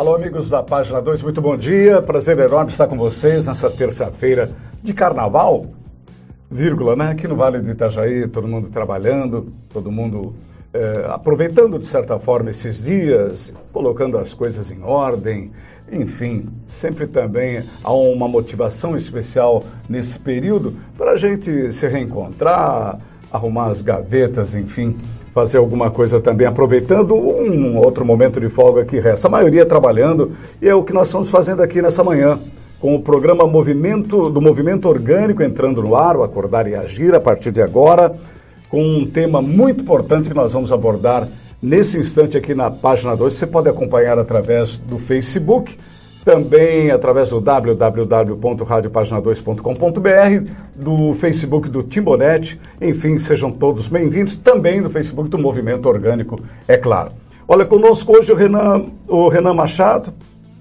Alô, amigos da página 2, muito bom dia. Prazer enorme estar com vocês nessa terça-feira de carnaval. Vírgula, né? Aqui no Vale do Itajaí, todo mundo trabalhando, todo mundo é, aproveitando de certa forma esses dias, colocando as coisas em ordem, enfim, sempre também há uma motivação especial nesse período para a gente se reencontrar, arrumar as gavetas, enfim, fazer alguma coisa também, aproveitando um outro momento de folga que resta. A maioria trabalhando, e é o que nós estamos fazendo aqui nessa manhã, com o programa Movimento do Movimento Orgânico entrando no ar, o Acordar e Agir, a partir de agora, com um tema muito importante que nós vamos abordar nesse instante aqui na página 2. Você pode acompanhar através do Facebook também através do www.radiopagina2.com.br, do Facebook do Timbonet, enfim, sejam todos bem-vindos, também do Facebook do Movimento Orgânico, é claro. Olha, conosco hoje o Renan, o Renan Machado.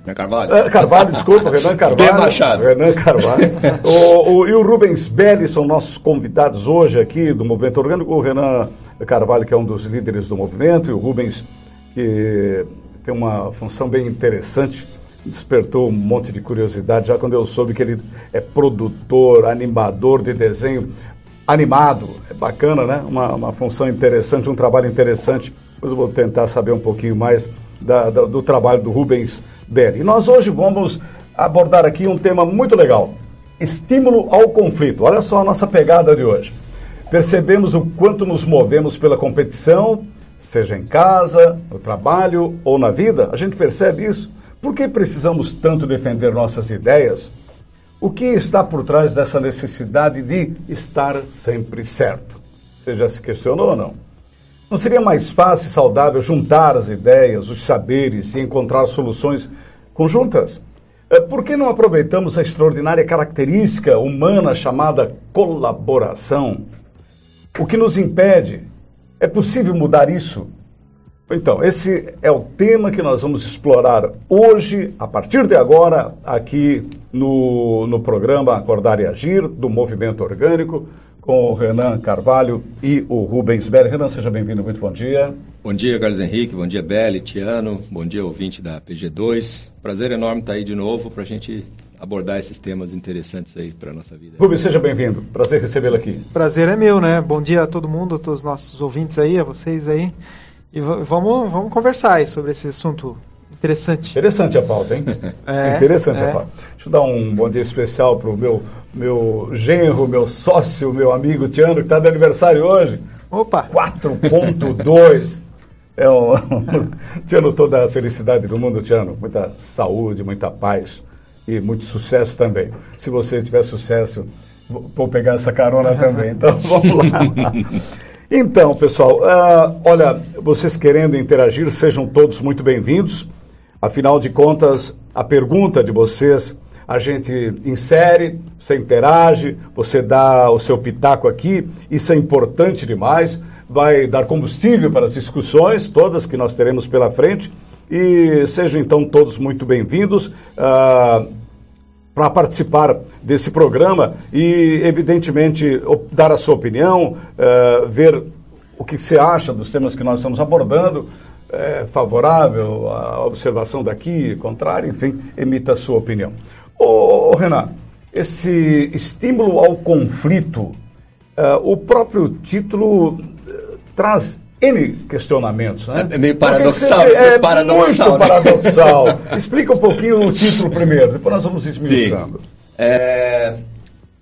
Renan Carvalho. É, Carvalho, desculpa, Renan Carvalho. Machado. Renan Carvalho. o, o, e o Rubens Belli são nossos convidados hoje aqui do Movimento Orgânico. O Renan Carvalho, que é um dos líderes do movimento, e o Rubens, que tem uma função bem interessante despertou um monte de curiosidade já quando eu soube que ele é produtor, animador de desenho animado. É bacana, né? Uma, uma função interessante, um trabalho interessante. Depois eu vou tentar saber um pouquinho mais da, da, do trabalho do Rubens Berry. E nós hoje vamos abordar aqui um tema muito legal: estímulo ao conflito. Olha só a nossa pegada de hoje. Percebemos o quanto nos movemos pela competição, seja em casa, no trabalho ou na vida. A gente percebe isso. Por que precisamos tanto defender nossas ideias? O que está por trás dessa necessidade de estar sempre certo? Você já se questionou ou não? Não seria mais fácil e saudável juntar as ideias, os saberes e encontrar soluções conjuntas? É, por que não aproveitamos a extraordinária característica humana chamada colaboração? O que nos impede? É possível mudar isso? Então, esse é o tema que nós vamos explorar hoje, a partir de agora, aqui no, no programa Acordar e Agir, do Movimento Orgânico, com o Renan Carvalho e o Rubens Belli. Renan, seja bem-vindo, muito bom dia. Bom dia, Carlos Henrique, bom dia, Belli, Tiano, bom dia, ouvinte da PG2. Prazer enorme estar aí de novo para a gente abordar esses temas interessantes aí para a nossa vida. Rubens, seja bem-vindo, prazer recebê-lo aqui. Prazer é meu, né? Bom dia a todo mundo, a todos os nossos ouvintes aí, a vocês aí. E vamos, vamos conversar aí sobre esse assunto interessante. Interessante a pauta, hein? É, Interessante é. a pauta. Deixa eu dar um bom dia especial para o meu, meu genro, meu sócio, meu amigo Tiano, que está de aniversário hoje. Opa! 4.2. É um, Tiano, toda a felicidade do mundo, Tiano. Muita saúde, muita paz e muito sucesso também. Se você tiver sucesso, vou pegar essa carona também. Então, vamos lá. Então, pessoal, uh, olha, vocês querendo interagir, sejam todos muito bem-vindos. Afinal de contas, a pergunta de vocês a gente insere, você interage, você dá o seu pitaco aqui, isso é importante demais, vai dar combustível para as discussões, todas que nós teremos pela frente. E sejam então todos muito bem-vindos. Uh, para participar desse programa e, evidentemente, dar a sua opinião, uh, ver o que você acha dos temas que nós estamos abordando, é favorável à observação daqui, contrário, enfim, emita a sua opinião. Ô, ô Renan, esse estímulo ao conflito, uh, o próprio título uh, traz N questionamentos, né? É meio paradoxal. É, é paradoxal, muito né? paradoxal. Explica um pouquinho o título primeiro, depois nós vamos esmiuçando. É,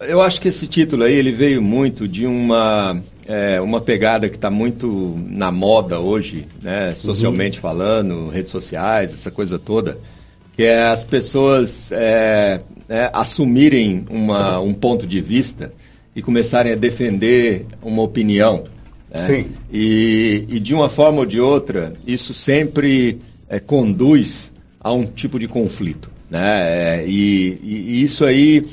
eu acho que esse título aí, ele veio muito de uma, é, uma pegada que está muito na moda hoje, né? Socialmente uhum. falando, redes sociais, essa coisa toda, que é as pessoas é, é, assumirem uma, um ponto de vista e começarem a defender uma opinião. Né? Sim. E, e, de uma forma ou de outra, isso sempre é, conduz a um tipo de conflito. Né? É, e, e, isso aí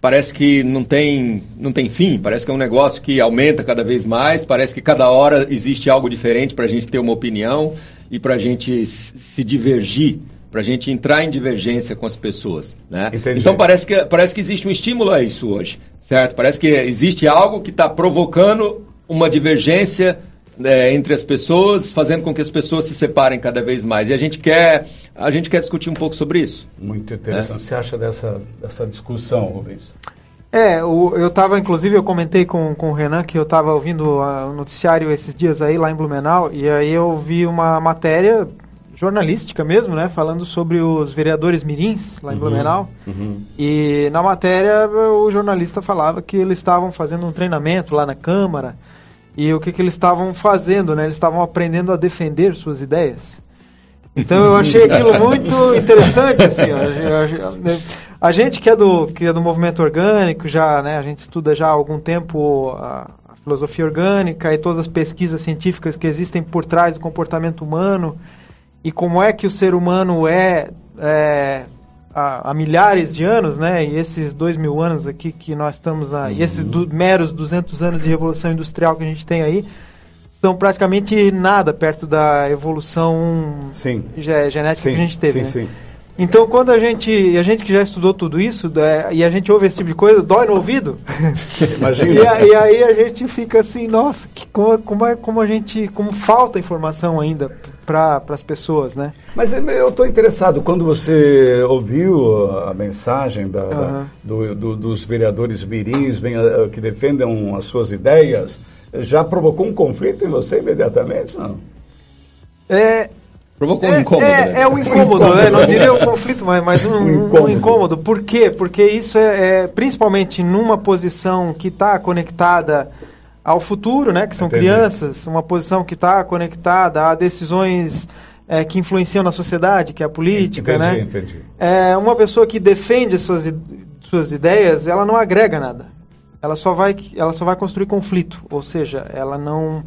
parece que não tem, não tem fim, parece que é um negócio que aumenta cada vez mais, parece que cada hora existe algo diferente para a gente ter uma opinião e para a gente se divergir para a gente entrar em divergência com as pessoas. Né? Então parece que, parece que existe um estímulo a isso hoje, certo? Parece que existe algo que está provocando uma divergência é, entre as pessoas, fazendo com que as pessoas se separem cada vez mais. E a gente quer, a gente quer discutir um pouco sobre isso. Muito interessante. É. Você acha dessa, dessa discussão, Rubens? É, o, eu estava, inclusive, eu comentei com, com o Renan que eu estava ouvindo o noticiário esses dias aí lá em Blumenau, e aí eu vi uma matéria jornalística mesmo, né, falando sobre os vereadores mirins lá em uhum, Blumenau. Uhum. E na matéria o jornalista falava que eles estavam fazendo um treinamento lá na Câmara e o que, que eles estavam fazendo, né? Eles estavam aprendendo a defender suas ideias. Então eu achei aquilo muito interessante, assim, a, gente que é do que é do movimento orgânico já, né? A gente estuda já há algum tempo a, a filosofia orgânica e todas as pesquisas científicas que existem por trás do comportamento humano e como é que o ser humano é, é há, há, milhares de anos, né? E esses dois mil anos aqui que nós estamos na, uhum. e esses meros 200 anos de revolução industrial que a gente tem aí são praticamente nada perto da evolução sim. genética sim, que a gente teve. Sim, né? sim. Então, quando a gente, a gente que já estudou tudo isso, é, e a gente ouve esse tipo de coisa, dói no ouvido. Imagina. e, e, aí a gente fica assim, nossa, que, como, como, é, como a gente, como falta informação ainda para as pessoas, né? Mas eu estou interessado, quando você ouviu a mensagem da, uhum. da, do, do, dos vereadores mirins bem, uh, que defendem as suas ideias, já provocou um conflito em você imediatamente, não? É, Provocou um incômodo. É, né? é um incômodo, né? não diria um conflito, mas, mas um, um, incômodo. um, incômodo. Por quê? Porque isso é, é principalmente numa posição que está conectada ao futuro, né? Que são Entendi. crianças, uma posição que está conectada a decisões é, que influenciam na sociedade, que é a política, entendi, né? Entendi. É uma pessoa que defende suas, suas ideias, ela não agrega nada. Ela só vai, ela só vai construir conflito, ou seja, ela não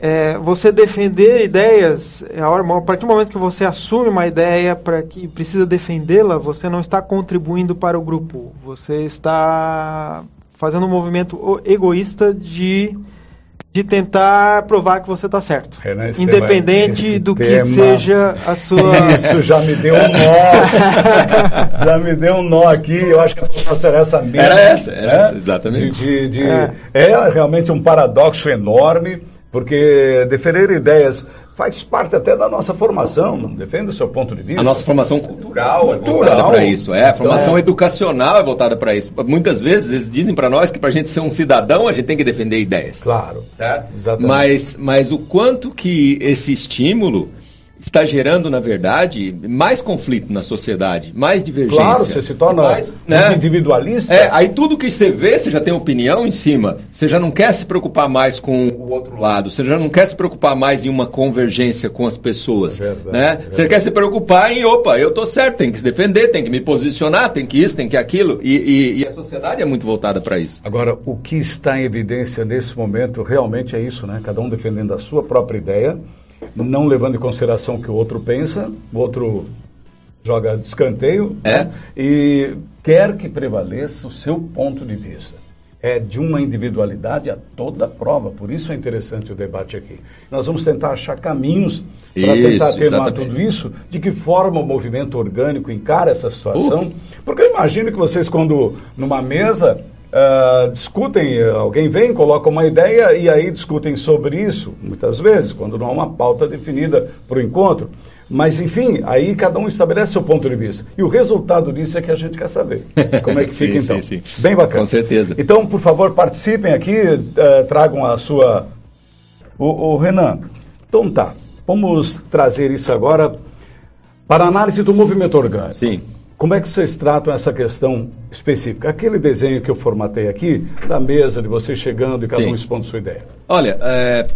é, você defender ideias, é a, partir do momento que você assume uma ideia para que precisa defendê-la, você não está contribuindo para o grupo. Você está fazendo um movimento egoísta de, de tentar provar que você está certo. Renan, independente tema, do tema, que seja a sua. Isso já me deu um nó. já me deu um nó aqui. Eu acho que a proposta era essa mesmo. Era essa, era né? essa, exatamente. De, de, de, é. é realmente um paradoxo enorme porque defender ideias faz parte até da nossa formação, não defende o seu ponto de vista. A nossa formação cultural, é voltada para isso, é, a formação então, educacional é voltada para isso. Muitas vezes eles dizem para nós que para a gente ser um cidadão a gente tem que defender ideias. Claro. Certo? Exatamente. Mas, mas o quanto que esse estímulo está gerando, na verdade, mais conflito na sociedade, mais divergência. Claro, você se torna mais, né? individualista. É, aí tudo que você vê, você já tem opinião em cima, você já não quer se preocupar mais com o outro lado, você já não quer se preocupar mais em uma convergência com as pessoas. É verdade, né? É você quer se preocupar em, opa, eu tô certo, tem que se defender, tem que me posicionar, tem que isso, tem que aquilo, e, e, e a sociedade é muito voltada para isso. Agora, o que está em evidência nesse momento realmente é isso, né? Cada um defendendo a sua própria ideia não levando em consideração o que o outro pensa, o outro joga de escanteio é. né? e quer que prevaleça o seu ponto de vista. É de uma individualidade a toda prova, por isso é interessante o debate aqui. Nós vamos tentar achar caminhos para tentar atenuar tudo isso, de que forma o movimento orgânico encara essa situação. Uh. Porque eu imagino que vocês, quando numa mesa, Uh, discutem, alguém vem, coloca uma ideia e aí discutem sobre isso, muitas vezes, quando não há uma pauta definida para o encontro. Mas, enfim, aí cada um estabelece seu ponto de vista. E o resultado disso é que a gente quer saber. Como é que fica, sim, então? Sim, sim. Bem bacana. Com certeza. Então, por favor, participem aqui, uh, tragam a sua. O, o Renan, então tá, vamos trazer isso agora para análise do movimento orgânico. Sim. Como é que vocês tratam essa questão específica? Aquele desenho que eu formatei aqui, da mesa, de você chegando e cada Sim. um expondo sua ideia. Olha, é,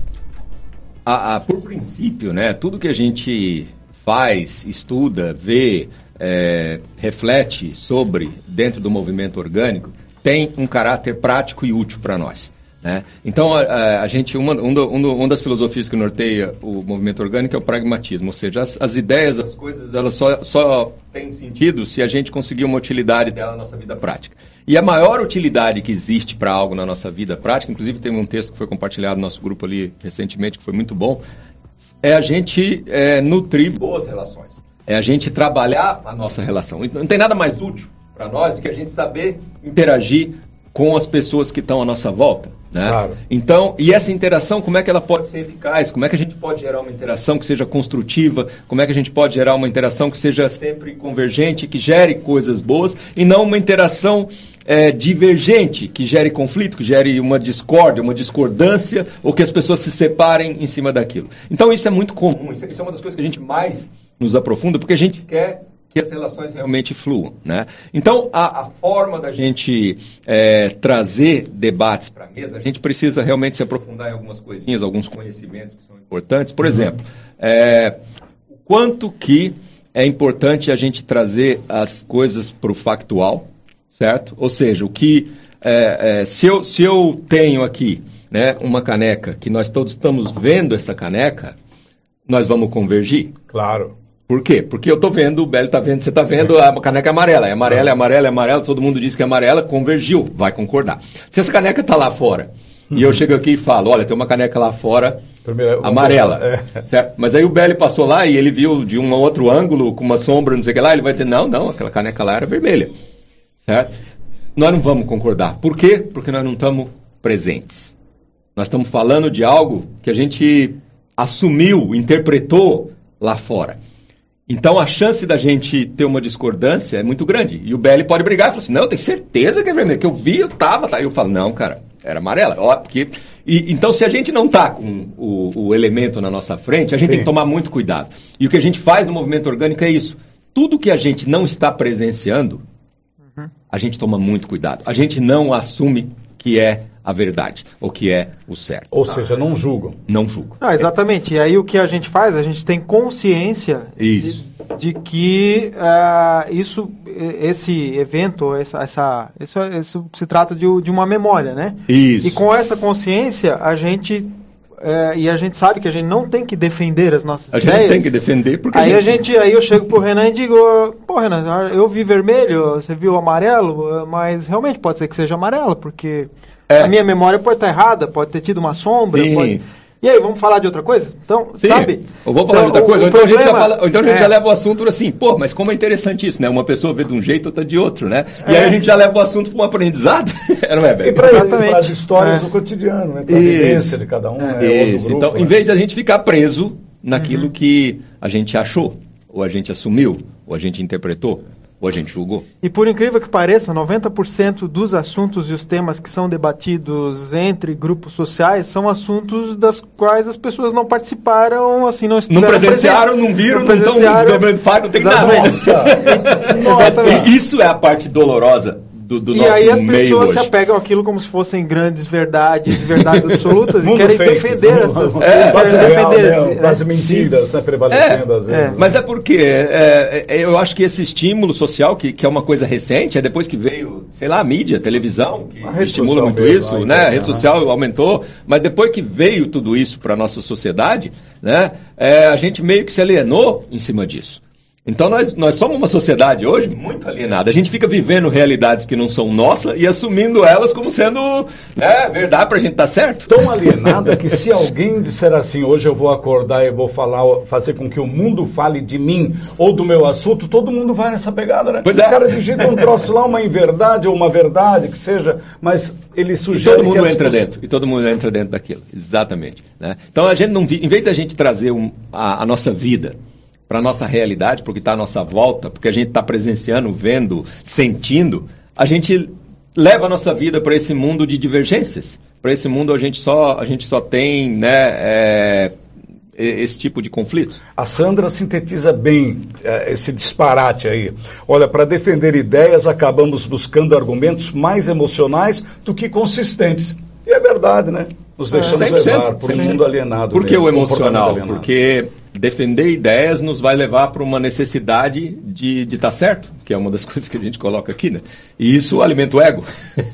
a, a, por princípio, né, tudo que a gente faz, estuda, vê, é, reflete sobre dentro do movimento orgânico tem um caráter prático e útil para nós. Né? Então, a, a, gente, uma, um, um, do, uma das filosofias que norteia o movimento orgânico é o pragmatismo, ou seja, as, as ideias, as coisas, elas só, só têm sentido se a gente conseguir uma utilidade dela na nossa vida prática. E a maior utilidade que existe para algo na nossa vida prática, inclusive tem um texto que foi compartilhado no nosso grupo ali recentemente, que foi muito bom, é a gente é, nutrir boas relações. É a gente trabalhar a nossa relação. Não tem nada mais útil para nós do que a gente saber interagir com as pessoas que estão à nossa volta Né? Claro. Então, e essa interação, como é que ela pode ser eficaz? Como é que a gente pode gerar uma interação que seja construtiva? Como é que a gente pode gerar uma interação que seja sempre convergente, que gere coisas boas e não uma interação é, divergente, que gere conflito, que gere uma discórdia, uma discordância, ou que as pessoas se separem em cima daquilo. Então, isso é muito comum, isso é uma das coisas que a gente mais nos aprofunda, porque a gente quer que as relações realmente fluam. Né? Então, a, a forma da gente é, trazer debates para a mesa, a gente precisa realmente se aprofundar em algumas coisinhas, alguns conhecimentos que são importantes. Por uhum. exemplo, é, o quanto que é importante a gente trazer as coisas para o factual, certo? Ou seja, o que é, é, se, eu, se eu tenho aqui né, uma caneca que nós todos estamos vendo essa caneca, nós vamos convergir? Claro. Por quê? Porque eu estou vendo, o Belo está vendo, você está vendo a caneca amarela. É amarela, é amarela, é amarela, todo mundo diz que é amarela, convergiu, vai concordar. Se essa caneca está lá fora, uhum. e eu chego aqui e falo, olha, tem uma caneca lá fora Primeiro, amarela. É. Certo? Mas aí o Belly passou lá e ele viu de um outro ângulo, com uma sombra, não sei o que lá, ele vai dizer, não, não, aquela caneca lá era vermelha. Certo? Nós não vamos concordar. Por quê? Porque nós não estamos presentes. Nós estamos falando de algo que a gente assumiu, interpretou lá fora. Então a chance da gente ter uma discordância é muito grande. E o BL pode brigar e falar assim: não, eu tenho certeza que é vermelho, que eu vi, eu tava, tá. Eu falo, não, cara, era amarela. Ó, porque... E, então, se a gente não tá com o, o elemento na nossa frente, a gente Sim. tem que tomar muito cuidado. E o que a gente faz no movimento orgânico é isso. Tudo que a gente não está presenciando, uhum. a gente toma muito cuidado. A gente não assume que é a verdade, o que é o certo. Ou seja, não julgam. Não julgam. Ah, exatamente. E aí o que a gente faz? A gente tem consciência de, de, que uh, isso, esse evento, essa, essa, isso, isso se trata de, de uma memória, né? Isso. E com essa consciência, a gente é, e a gente sabe que a gente não tem que defender as nossas a ideias. A gente tem que defender porque aí a gente... aí eu chego pro Renan e digo, pô Renan, eu vi vermelho, você viu amarelo, mas realmente pode ser que seja amarelo, porque é. a minha memória pode estar errada, pode ter tido uma sombra, Sim. pode... E aí, vamos falar de outra coisa? Então, Sim. sabe? Ou vamos falar então, de outra coisa. Ou então, problema, a gente, já, fala, então a gente é. já leva o assunto assim, pô, mas como é interessante isso, né? Uma pessoa vê de um jeito, outra de outro, né? E é. aí a gente já leva o assunto para um aprendizado, não é, Beto? E para as histórias é. do cotidiano, né? Para a vivência de cada um. Né? Isso. Grupo, então, né? em vez de a gente ficar preso naquilo uhum. que a gente achou, ou a gente assumiu, ou a gente interpretou, a gente julgou. E por incrível que pareça, 90% dos assuntos e os temas que são debatidos entre grupos sociais são assuntos das quais as pessoas não participaram, assim, não Não presenciaram, não viram, não estão lembrando fato, não tem nada. Nossa. Isso é a parte dolorosa do, do e aí as pessoas se apegam àquilo como se fossem grandes verdades, verdades absolutas e querem fake. defender essas é, querem defender real, esse, as mentiras né, prevalecendo é, às vezes. É. Mas é porque é, é, eu acho que esse estímulo social, que, que é uma coisa recente, é depois que veio, sei lá, a mídia, a televisão, que estimula muito mesmo, isso, né? A rede social aumentou, mas depois que veio tudo isso para a nossa sociedade, né? É, a gente meio que se alienou em cima disso. Então nós, nós somos uma sociedade hoje muito alienada. A gente fica vivendo realidades que não são nossas e assumindo elas como sendo né, verdade para a gente estar tá certo. Tão alienada que se alguém disser assim, hoje eu vou acordar e vou falar, fazer com que o mundo fale de mim ou do meu assunto, todo mundo vai nessa pegada, né? Pois é. O cara digita um troço lá, uma inverdade ou uma verdade que seja, mas ele sugere. E todo mundo entra dentro. E todo mundo entra dentro daquilo. Exatamente. Né? Então a gente não, em vez da gente trazer um, a, a nossa vida para a nossa realidade, porque está à nossa volta, porque a gente está presenciando, vendo, sentindo, a gente leva a nossa vida para esse mundo de divergências. Para esse mundo a gente só, a gente só tem né, é, esse tipo de conflito. A Sandra sintetiza bem é, esse disparate aí. Olha, para defender ideias, acabamos buscando argumentos mais emocionais do que consistentes. E é verdade, né? Nos deixamos é, levar por um mundo alienado. Por que mesmo, o emocional? Porque defender ideias nos vai levar para uma necessidade de estar tá certo, que é uma das coisas que a gente coloca aqui, né? E isso alimenta o ego.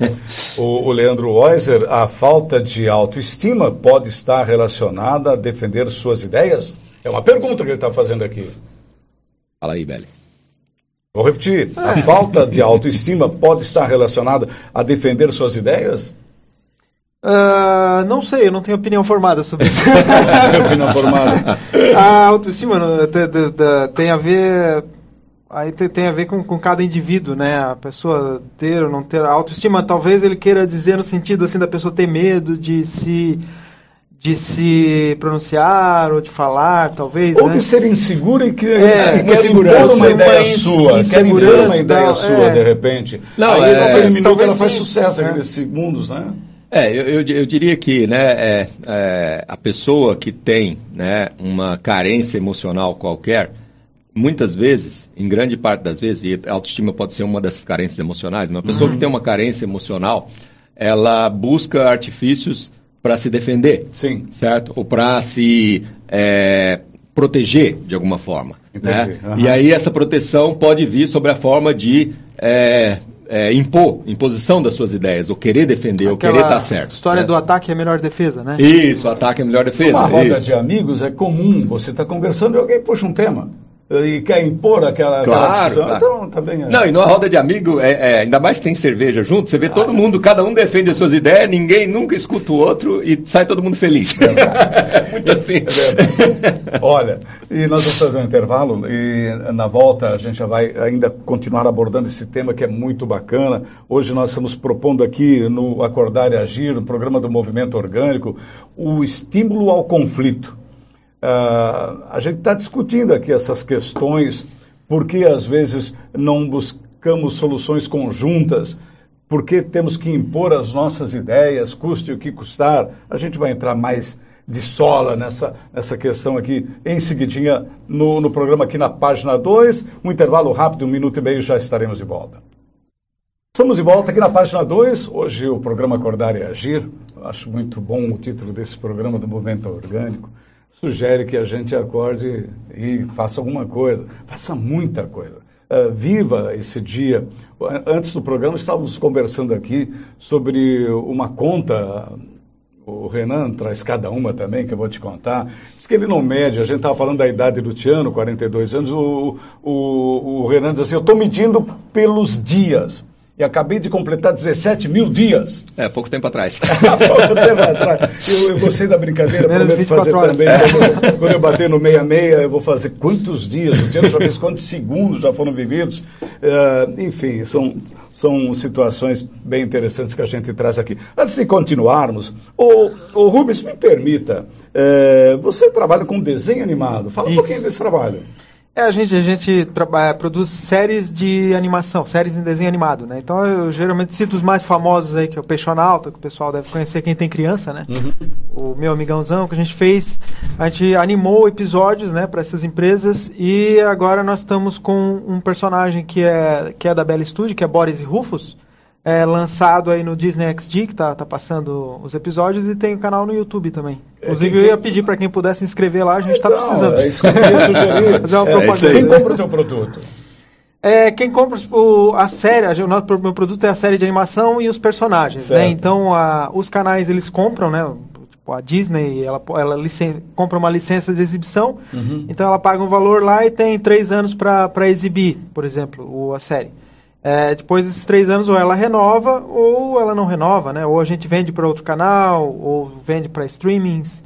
o, o Leandro Weiser, a falta de autoestima pode estar relacionada a defender suas ideias? É uma pergunta que ele está fazendo aqui. Fala aí, Beli. Vou repetir. A falta de autoestima pode estar relacionada a defender suas ideias? Uh, não sei, eu não tenho opinião formada sobre isso. opinião formada. A autoestima tem a ver. aí tem, a ver com, com cada indivíduo, né? A pessoa ter ou não ter autoestima. Talvez ele queira dizer no sentido assim da pessoa ter medo de se de se pronunciar ou de falar, talvez. Ou né? de ser insegura e que É, que uma ideia uma sua, quer impor uma ideia da- sua, é. de repente. Não, Aí é, naquele minuto talvez ela faz sim. sucesso É. aqueles segundos, né? É, eu, eu, eu diria que né, é, é, a pessoa que tem né, uma carência emocional qualquer, muitas vezes, em grande parte das vezes, e a autoestima pode ser uma dessas carências emocionais, uma pessoa que tem uma carência emocional, ela busca artifícios para se defender, Sim. certo? Ou para se é, proteger de alguma forma. Né? Aham. E aí essa proteção pode vir sobre a forma de é, impor, imposição das suas ideias, ou querer defender, ou Aquela querer estar certo. História né? do ataque é a melhor defesa, né? Isso, o ataque é a melhor defesa. Uma roda isso. de amigos é comum, você está conversando e alguém puxa um tema e quer impor aquela, aquela Claro, discussão. claro. Então, também é. Não, e numa roda de amigo, é, é, ainda mais que tem cerveja junto, você vê todo mundo, cada um defende as suas ideias, ninguém nunca escuta o outro e sai todo mundo feliz. Muito assim. É Olha, e nós vamos fazer um intervalo e na volta a gente já vai ainda continuar abordando esse tema que é muito bacana. Hoje nós estamos propondo aqui no Acordar e Agir, no programa do Movimento Orgânico, o estímulo ao conflito. Ah, a gente está discutindo aqui essas questões, porque às vezes não buscamos soluções conjuntas, porque temos que impor as nossas ideias, custe o que custar. A gente vai entrar mais de sola nessa, nessa questão aqui em seguidinha no, no programa aqui na página 2. Um intervalo rápido, um minuto e meio, já estaremos de volta. Estamos de volta aqui na página 2. Hoje o programa Acordar e Agir. Eu acho muito bom o título desse programa do Movimento Orgânico. Sugere que a gente acorde e faça alguma coisa, faça muita coisa. Uh, viva esse dia. Antes do programa estávamos conversando aqui sobre uma conta o Renan traz cada uma também, que eu vou te contar. Diz que ele não mede, a gente estava falando da idade do Tiano, 42 anos, o, o, o Renan diz assim, eu estou medindo pelos dias. E acabei de completar 17 mil dias. É, pouco tempo atrás. Pouco tempo atrás. Eu, eu gostei da brincadeira, Menos prometo fazer 24 horas. também. Quando, quando eu bater no 66, eu vou fazer quantos dias? O Tiano já fez quantos segundos já foram vividos? Eh, enfim, são, são situações bem interessantes que a gente traz aqui. Antes de continuarmos, o, o Rubens, me permita, eh, você trabalha com desenho animado. Fala um Isso. pouquinho desse trabalho. É, a gente, a gente traba- produz séries de animação, séries em desenho animado, né? Então eu geralmente cito os mais famosos aí, que é o Peixonauta, que o pessoal deve conhecer quem tem criança, né? O meu amigãozão que a gente fez, a gente animou episódios, né, para essas empresas e agora nós estamos com um personagem que é que é da Bela Studio, que é Boris e Rufus, é, lançado aí no Disney XD, que tá, tá passando os episódios, e tem o canal no YouTube também. Inclusive, quem- eu ia pedir para quem pudesse se inscrever lá, a gente está Então, precisando. É isso que eu sugerir. Fazer uma É, propaganda. Quem compra o teu produto? É, quem compra o- a série, a- o nosso meu produto é a série de animação e os personagens, Certo. né? Então, a- os canais eles compram, né? Tipo, a Disney, ela, ela licen- compra uma licença de exibição, Uhum. então ela paga um valor lá e tem três anos para exibir, por exemplo, o- a série. É, depois desses três anos, ou ela renova ou ela não renova, né? Ou a gente vende para outro canal, ou vende para streamings.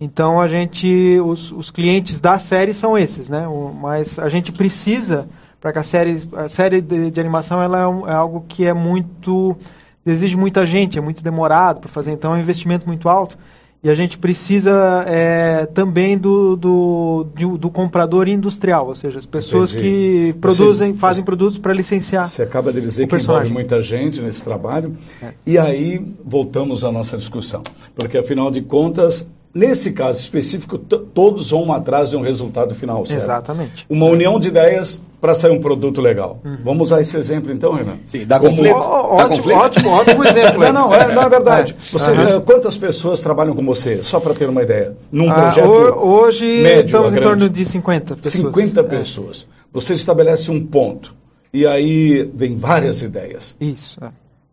Então a gente, os, os clientes da série são esses, né? O- mas a gente precisa para que a série, a série de, de animação ela é, um- é algo que é muito exige muita gente, é muito demorado para fazer, então é um investimento muito alto. E a gente precisa é, também do, do, de- do comprador industrial, ou seja, as pessoas Entendi. que Você- produzem, fazem você- produtos para licenciar. Você acaba de dizer que envolve personagem. muita gente nesse trabalho. É. E aí voltamos à nossa discussão. Porque, afinal de contas, nesse caso específico, todos vão atrás de um resultado final, certo? Exatamente. Uma união de ideias para sair um produto legal. Vamos usar esse exemplo então, Renan? Sim, dá Como- conflito. Ó, ó, Dá ótimo, conflito? ótimo, ótimo exemplo. Não, não, é, não é verdade. É. Você, eh, quantas pessoas trabalham com você? Só para ter uma ideia. Num Ah, projeto ho- hoje médio estamos em torno de 50 pessoas. 50 É, pessoas. Você estabelece um ponto. E aí vem várias ideias. isso. é.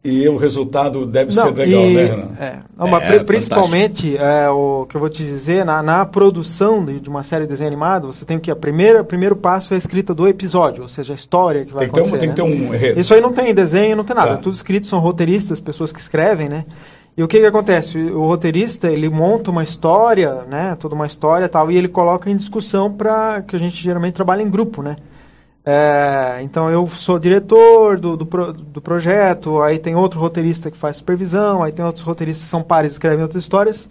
E o resultado deve Não, ser legal, e- né, Renan? é. Não, mas É, fantástico. principalmente é, o que eu vou te dizer, na, na produção de, de uma série de desenho animado, você tem que a primeira, o primeiro passo é a escrita do episódio, ou seja, a história que vai Tem que, ter um, acontecer. tem que ter né? um. Isso aí não tem desenho, não tem nada. Tá. É tudo escrito, são roteiristas, pessoas que escrevem, né? E o que, que acontece? O roteirista, ele monta uma história, né? Toda uma história e tal, e ele coloca em discussão para que a gente geralmente trabalha em grupo, né? É, então eu sou diretor do, do, pro, do, projeto, aí tem outro roteirista que faz supervisão, aí tem outros roteiristas que são pares e escrevem outras histórias.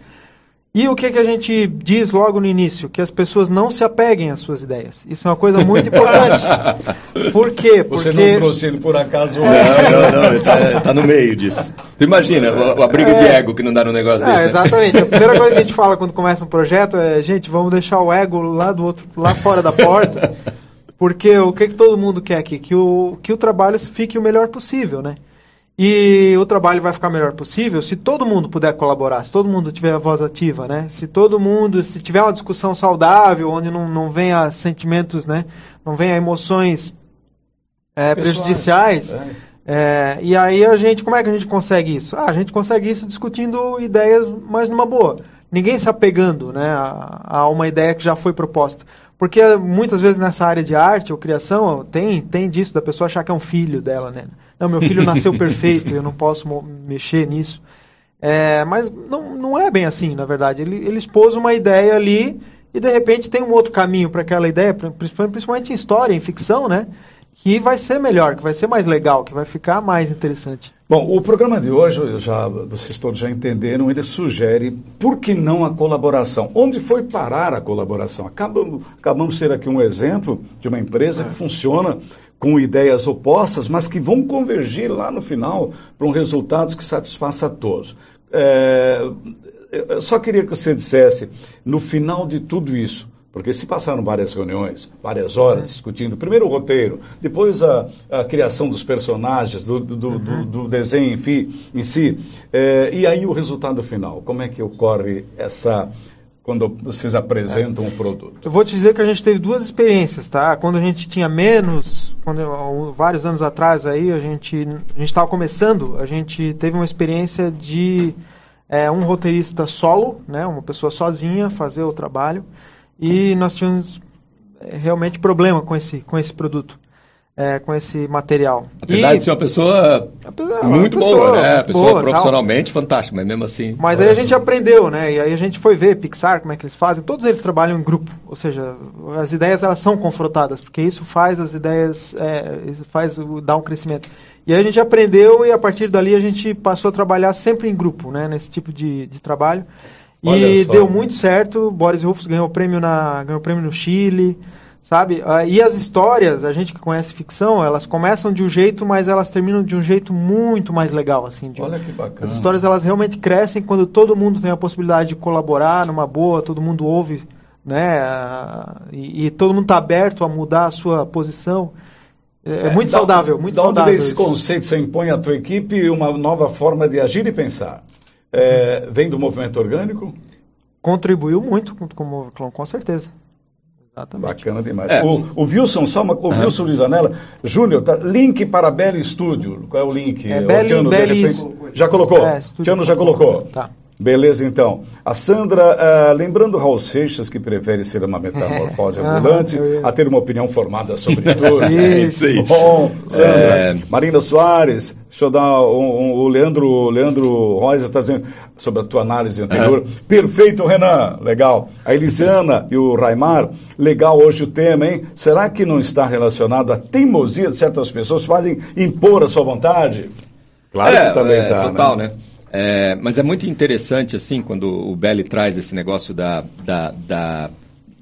E o que, que a gente diz logo no início? Que as pessoas não se apeguem às suas ideias. Isso é uma coisa muito importante. por quê? Porque... Você não trouxe ele por acaso. Não, não, não, ele está tá no meio disso. Tu imagina, o, o abrigo é... de ego que não dá no negócio é, desse. Né? Exatamente. A primeira coisa que a gente fala quando começa um projeto é, gente, vamos deixar o ego lá do outro, lá fora da porta. Porque o que, que todo mundo quer aqui? Que o, que o trabalho fique o melhor possível, né? E o trabalho vai ficar melhor possível se todo mundo puder colaborar, se todo mundo tiver a voz ativa, né? Se todo mundo, se tiver uma discussão saudável, onde não, não venha sentimentos, né? Não venha emoções é, prejudiciais. É. É, e aí a gente, como é que a gente consegue isso? Ah, a gente consegue isso discutindo ideias, mas numa boa. Ninguém se apegando né, a, a uma ideia que já foi proposta. Porque muitas vezes nessa área de arte ou criação tem, tem disso, da pessoa achar que é um filho dela, né? Não, meu filho nasceu perfeito, eu não posso mexer nisso. É, mas não, não é bem assim, na verdade. Ele, ele expôs uma ideia ali e de repente tem um outro caminho para aquela ideia, principalmente em história, em ficção, né? Que vai ser melhor, que vai ser mais legal, que vai ficar mais interessante. Bom, o programa de hoje, já, vocês todos já entenderam, ele sugere por que não a colaboração? Onde foi parar a colaboração? Acabamos, acabamos de ter aqui um exemplo de uma empresa que funciona com ideias opostas, mas que vão convergir lá no final para um resultado que satisfaça a todos. É, eu só queria que você dissesse, no final de tudo isso, porque se passaram várias reuniões, várias horas discutindo, primeiro o roteiro, depois a, a criação dos personagens, do, do, uhum. do, do desenho enfim, em si, é, e aí o resultado final, como é que ocorre essa quando vocês apresentam o é. um produto? Eu vou te dizer que a gente teve duas experiências, tá? Quando a gente tinha menos, quando vários anos atrás aí a gente a gente estava começando, a gente teve uma experiência de é, um roteirista solo, né? Uma pessoa sozinha fazer o trabalho e nós tínhamos é, realmente problema com esse com esse produto é, com esse material. Apesar e, de ser uma pessoa apesar, muito uma pessoa boa, né? Pessoa boa, profissionalmente tal. fantástica, mas mesmo assim. Mas aí a gente aprendeu, né? E aí a gente foi ver Pixar, como é que eles fazem. Todos eles trabalham em grupo, ou seja, as ideias elas são confrontadas, porque isso faz as ideias, é, faz dar um crescimento. E aí a gente aprendeu e a partir dali a gente passou a trabalhar sempre em grupo, né? Nesse tipo de, de trabalho. E deu muito certo. Boris Rufus ganhou prêmio na ganhou prêmio no Chile sabe? Ah, e as histórias, a gente que conhece ficção, elas começam de um jeito, mas elas terminam de um jeito muito mais legal, assim. De, Olha que bacana. As histórias, elas realmente crescem quando todo mundo tem a possibilidade de colaborar numa boa, todo mundo ouve, né? E, e todo mundo está aberto a mudar a sua posição. É, é muito dá, saudável, muito dá saudável. Onde esse conceito você impõe à tua equipe uma nova forma de agir e pensar? É, vem do movimento orgânico? Contribuiu muito, com, com, com certeza. Exatamente. Bacana demais. É. O, o, Wilson, só uma, o uhum. Wilson Lizanella, Júnior, tá, link para Belly Studio. Qual é o link? É, Belly, Tiano, Belly... Repente, já colocou? É, Tiano já colocou. Tá. Beleza, então. A Sandra, uh, lembrando Raul Seixas, que prefere ser uma metamorfose ambulante, a ter uma opinião formada sobre tudo. isso aí. Bom, Sandra. É... Marina Soares, deixa eu dar um, um, o Leandro, Leandro Rosa está dizendo sobre a tua análise anterior. Perfeito, Renan. Legal. A Elisiana e o Raimar, legal hoje o tema, hein? Será que não está relacionado à teimosia de certas pessoas que fazem impor a sua vontade? Claro é, que também está. É, total, né? né? É, mas é muito interessante, assim, quando o Belli traz esse negócio da, da, da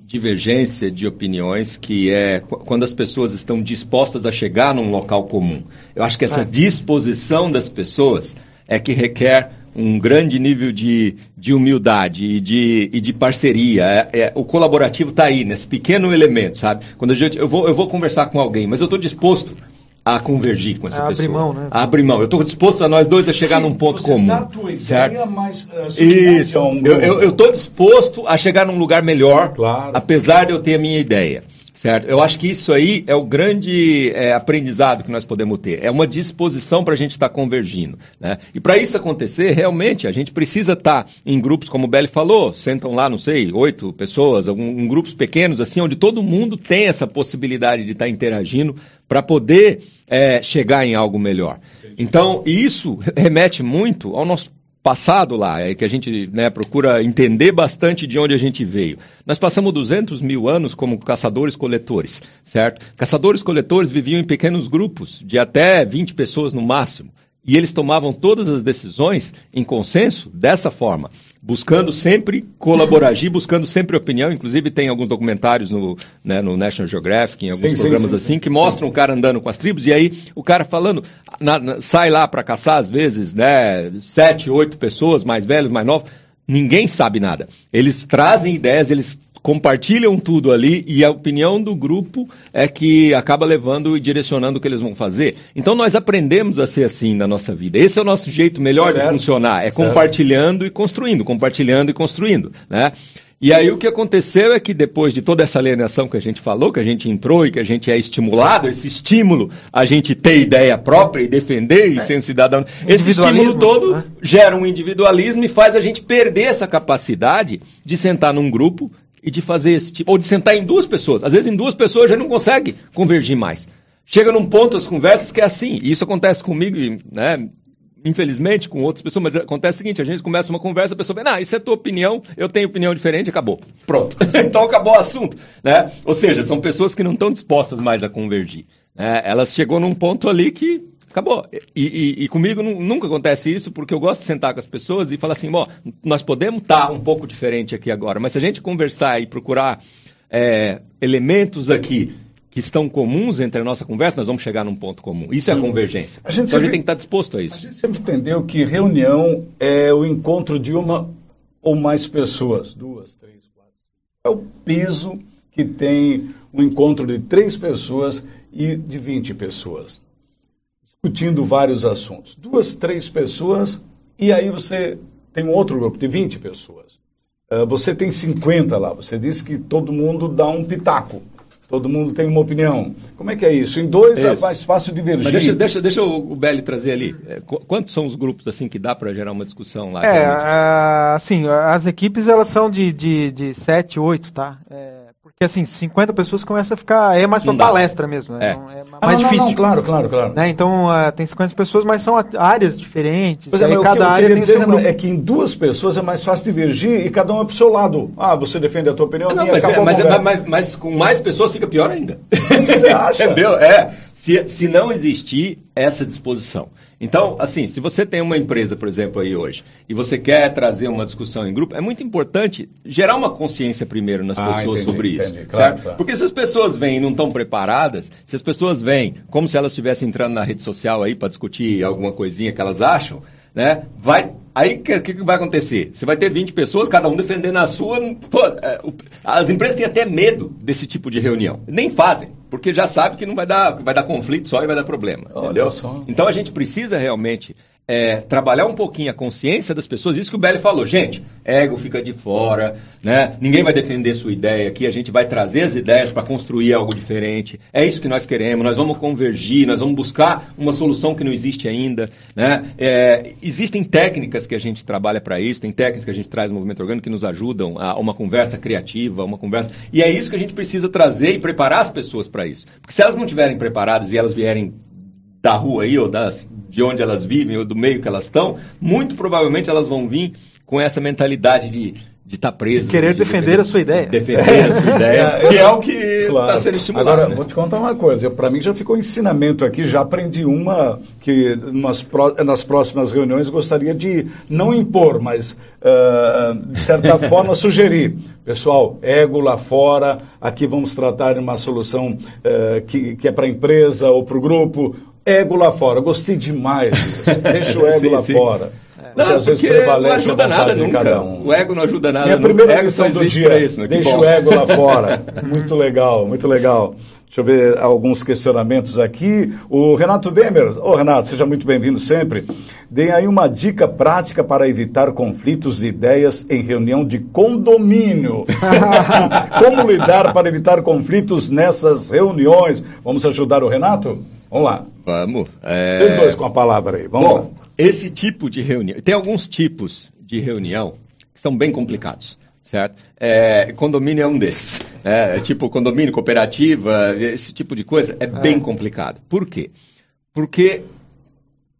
divergência de opiniões, que é quando as pessoas estão dispostas a chegar num local comum. Eu acho que essa é. disposição das pessoas é que requer um grande nível de, de humildade e de, e de parceria. É, é, o colaborativo está aí, nesse pequeno elemento, sabe? Quando a gente, eu, vou, eu vou conversar com alguém, mas eu estou disposto a convergir com essa a pessoa. Abrir mão, né? A abrir mão. Eu estou disposto a nós dois a chegar Sim, num ponto comum. Dá a tua ideia, certo? mas uh, Isso. Um eu estou disposto a chegar num lugar melhor, claro. apesar de eu ter a minha ideia. Certo? Eu acho que isso aí é o grande é, aprendizado que nós podemos ter. É uma disposição para a gente estar tá convergindo. Né? E para isso acontecer, realmente, a gente precisa estar tá em grupos, como o Belly falou, sentam lá, não sei, oito pessoas, algum, em grupos pequenos, assim, onde todo mundo tem essa possibilidade de estar tá interagindo para poder é, chegar em algo melhor. Então, isso remete muito ao nosso passado lá, é que a gente né, procura entender bastante de onde a gente veio. Nós passamos 200 mil anos como caçadores-coletores, certo? Caçadores-coletores viviam em pequenos grupos, de até 20 pessoas no máximo. E eles tomavam todas as decisões em consenso dessa forma buscando sempre colaborar, buscando sempre opinião. Inclusive, tem alguns documentários no, né, no National Geographic, em alguns sim, programas sim, sim, assim, que mostram o cara andando com as tribos, e aí o cara falando, na, na, sai lá para caçar, às vezes, né, sete, oito pessoas, mais velhos, mais novos. Ninguém sabe nada. Eles trazem ideias, eles compartilham tudo ali e a opinião do grupo é que acaba levando e direcionando o que eles vão fazer. Então nós aprendemos a ser assim na nossa vida. Esse é o nosso jeito melhor certo. de funcionar, é certo. compartilhando e construindo, compartilhando e construindo, né? E aí o que aconteceu é que depois de toda essa alienação que a gente falou, que a gente entrou e que a gente é estimulado, esse estímulo, a gente ter ideia própria e defender e é. ser um cidadão, esse estímulo todo né? gera um individualismo e faz a gente perder essa capacidade de sentar num grupo e de fazer esse tipo, ou de sentar em duas pessoas. Às vezes em duas pessoas já não consegue convergir mais. Chega num ponto as conversas que é assim, e isso acontece comigo, né? Infelizmente, com outras pessoas, mas acontece o seguinte: a gente começa uma conversa, a pessoa vê, ah, isso é tua opinião, eu tenho opinião diferente, acabou. Pronto. então acabou o assunto. Né? Ou seja, são pessoas que não estão dispostas mais a convergir. Né? Elas chegou num ponto ali que Acabou. E, e, e, comigo nunca acontece isso, porque eu gosto de sentar com as pessoas e falar assim, nós podemos estar tá um pouco diferente aqui agora, mas se a gente conversar e procurar é, elementos aqui que estão comuns entre a nossa conversa, nós vamos chegar num ponto comum. Isso é a uhum. convergência. A gente então sempre, a gente tem que estar disposto a isso. A gente sempre entendeu que reunião é o encontro de uma ou mais pessoas, duas, três, quatro. É o peso que tem o encontro de três pessoas e de 20 pessoas discutindo vários assuntos. Duas, três pessoas, e aí você tem um outro grupo de 20 pessoas. Uh, você tem 50 lá, você diz que todo mundo dá um pitaco. Todo mundo tem uma opinião. Como é que é isso? Em dois é, é mais fácil divergir. Mas deixa, deixa, deixa o Belli trazer ali. É, quantos são os grupos assim que dá para gerar uma discussão lá? É, assim, as equipes elas são de, de, de 7, 8, tá? É, porque assim, 50 pessoas começa a ficar. É mais para palestra mesmo. Né? É, então, é mais ah, não, difícil. Não, claro, claro, claro. Né? Então uh, tem 50 pessoas, mas são áreas diferentes. Pois é, aí, cada área tem dizer um é que em duas pessoas é mais fácil divergir e cada um é pro seu lado. Ah, você defende a tua opinião, não, mas, é, mas, é, mas, mas, com mais pessoas fica pior ainda. Você acha? Entendeu? É. Se, se não existir essa disposição. Então, assim, se você tem uma empresa, por exemplo, aí hoje, e você quer trazer uma discussão em grupo, é muito importante gerar uma consciência primeiro nas ah, pessoas entendi, sobre isso. Entendi, claro, claro. Porque se as pessoas vêm e não estão preparadas, se as pessoas vêm como se elas estivessem entrando na rede social aí para discutir alguma coisinha que elas acham, né? Vai Aí o que, que, vai acontecer? Você vai ter 20 pessoas, cada um defendendo a sua. Pô, é, as empresas têm até medo desse tipo de reunião. Nem fazem, porque já sabe que não vai dar, vai dar conflito só e vai dar problema. Olha entendeu? Só. Então a gente precisa realmente é, trabalhar um pouquinho a consciência das pessoas, isso que o Belli falou, gente, ego fica de fora, né? ninguém vai defender sua ideia aqui, a gente vai trazer as ideias para construir algo diferente, é isso que nós queremos, nós vamos convergir, nós vamos buscar uma solução que não existe ainda. Né? É, existem técnicas que a gente trabalha para isso, tem técnicas que a gente traz no movimento orgânico que nos ajudam a uma conversa criativa, uma conversa. E é isso que a gente precisa trazer e preparar as pessoas para isso. Porque se elas não estiverem preparadas e elas vierem da rua aí, ou das, de onde elas vivem, ou do meio que elas estão, muito provavelmente elas vão vir com essa mentalidade de de estar tá preso. De querer de defender a sua ideia. Defender a sua ideia, é, que é o que está claro. sendo estimulado. Agora, né? vou te contar uma coisa. Para mim já ficou ensinamento aqui, já aprendi uma que nas, nas próximas reuniões gostaria de não impor, mas uh, de certa forma sugerir. Pessoal, ego lá fora, aqui vamos tratar de uma solução uh, que, que é para a empresa ou para o grupo. Ego lá fora, gostei demais disso. Deixa o ego sim, lá sim. fora. Não, porque não ajuda nada nunca. Um. O ego não ajuda nada. Minha primeira só do dia. Isso, Deixa o ego lá fora. muito legal, muito legal. Deixa eu ver alguns questionamentos aqui. O Renato Demer, ô oh, Renato, seja muito bem-vindo sempre. Deem aí uma dica prática para evitar conflitos de ideias em reunião de condomínio. Como lidar para evitar conflitos nessas reuniões? Vamos ajudar o Renato? Vamos lá. Vamos. É... Vocês dois com a palavra aí. Vamos Bom, lá. Esse tipo de reunião. Tem alguns tipos de reunião que são bem complicados certo? É, condomínio é um desses. É, tipo condomínio, cooperativa, esse tipo de coisa é bem é. complicado. Por quê? Porque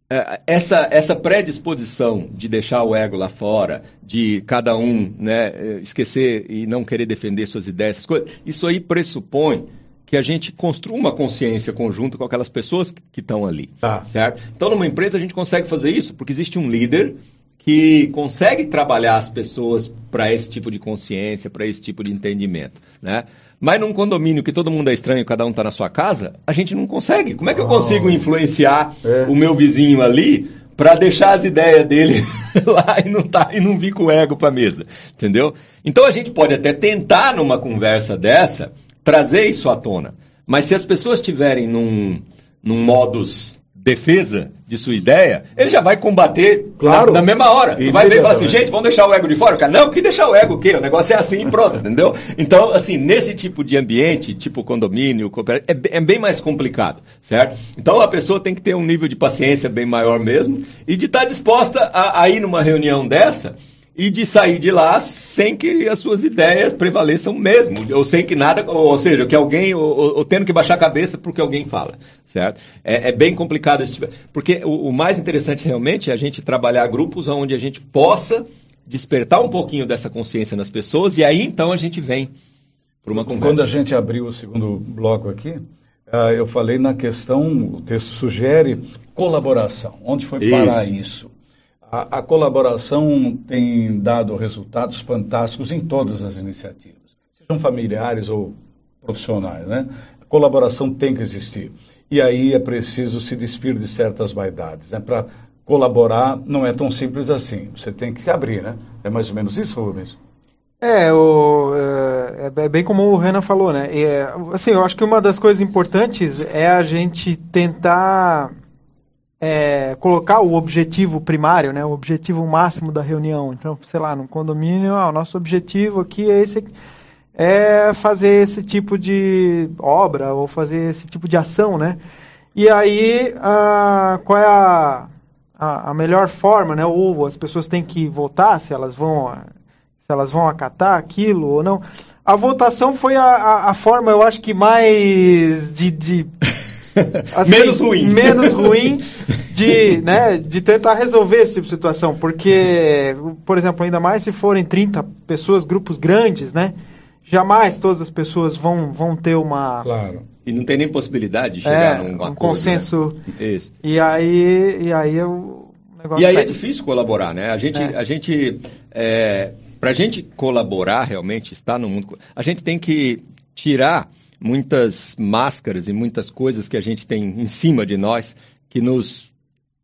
é, essa, essa predisposição de deixar o ego lá fora, de cada um né, esquecer e não querer defender suas ideias, essas coisas, isso aí pressupõe que a gente construa uma consciência conjunta com aquelas pessoas que estão ali, tá. certo? Então, numa empresa a gente consegue fazer isso porque existe um líder que consegue trabalhar as pessoas para esse tipo de consciência, para esse tipo de entendimento, né? Mas num condomínio que todo mundo é estranho, cada um está na sua casa, a gente não consegue. Como é que eu consigo influenciar é. o meu vizinho ali para deixar as ideias dele lá e não, tá, e não vir com o ego para a mesa? Entendeu? Então a gente pode até tentar numa conversa dessa trazer isso à tona. Mas se as pessoas estiverem num, num modus defesa de sua ideia, ele já vai combater claro. na, na mesma hora. E vai ver e falar assim, gente, vamos deixar o ego de fora? Cara, não, que deixar o ego o quê? O negócio é assim e pronto, entendeu? Então, assim, nesse tipo de ambiente, tipo condomínio, é, é bem mais complicado, certo? Então, a pessoa tem que ter um nível de paciência bem maior mesmo e de estar disposta a, a ir numa reunião dessa e de sair de lá sem que as suas ideias prevaleçam mesmo, ou sem que nada, ou, seja, que alguém, ou, ou, tendo que baixar a cabeça porque alguém fala, certo? É, é bem complicado isso, porque o, o, mais interessante realmente é a gente trabalhar grupos onde a gente possa despertar um pouquinho dessa consciência nas pessoas e aí então a gente vem para uma conversa. Quando a gente abriu o segundo bloco aqui, uh, eu falei na questão, o texto sugere colaboração. Onde foi parar isso? A, a, colaboração tem dado resultados fantásticos em todas as iniciativas, sejam familiares ou profissionais, né? A colaboração tem que existir. E aí é preciso se despir de certas vaidades, né? Para colaborar não é tão simples assim. Você tem que abrir, né? É mais ou menos isso, Rubens? É, o, é, é, bem como o Renan falou, né? É, assim, eu acho que uma das coisas importantes é a gente tentar é, colocar o objetivo primário, né, o objetivo máximo da reunião. Então, sei lá, no condomínio, ah, o nosso objetivo aqui é esse é fazer esse tipo de obra ou fazer esse tipo de ação, né? E aí, a, qual é a, a, a, melhor forma, né? Ou as pessoas têm que votar se elas vão se elas vão acatar aquilo ou não. A votação foi a, a, a forma, eu acho que mais de, de assim, menos ruim. Menos ruim de, né, de tentar resolver esse tipo de situação. Porque, por exemplo, ainda mais se forem 30 pessoas, grupos grandes, né? Jamais todas as pessoas vão, vão ter uma. Claro. E não tem nem possibilidade de chegar é, num acordo, um consenso. Né? Isso. E aí, e aí o negócio. E aí é difícil colaborar, né? A gente, é. a gente é, para a gente colaborar realmente, estar no mundo, a gente tem que tirar muitas máscaras e muitas coisas que a gente tem em cima de nós que nos,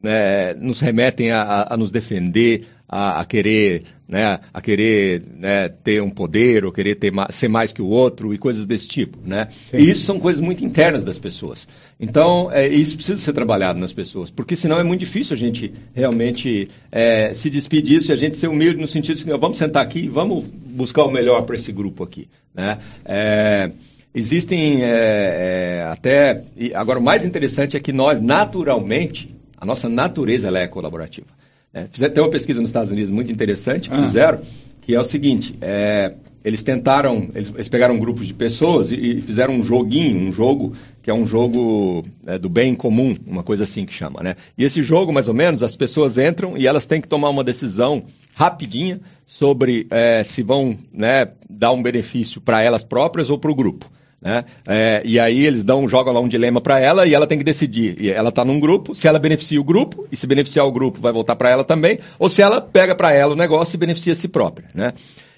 né, nos remetem a, a, nos defender, a, a querer, né, a querer né, ter um poder ou querer ter, ser mais que o outro e coisas desse tipo. Né? E isso são coisas muito internas das pessoas. Então, é, isso precisa ser trabalhado nas pessoas, porque senão é muito difícil a gente realmente é, se despedir disso e a gente ser humilde no sentido de que vamos sentar aqui e vamos buscar o melhor para esse grupo aqui. Né? É, Existem é, é, até. agora, o mais interessante é que nós, naturalmente, a nossa natureza ela é colaborativa. É, tem uma pesquisa nos Estados Unidos muito interessante que ah. fizeram, que é o seguinte: é, eles tentaram, eles, eles, pegaram grupos de pessoas e, e, fizeram um joguinho, um jogo que é um jogo é, do bem comum, uma coisa assim que chama, né? E esse jogo, mais ou menos, as pessoas entram e elas têm que tomar uma decisão rapidinha sobre é, se vão né, dar um benefício para elas próprias ou para o grupo. Né? É, e aí eles dão, jogam lá um dilema para ela e ela tem que decidir. E ela está num grupo, se ela beneficia o grupo, e se beneficiar o grupo vai voltar para ela também, ou se ela pega para ela o negócio e beneficia a si própria. Né?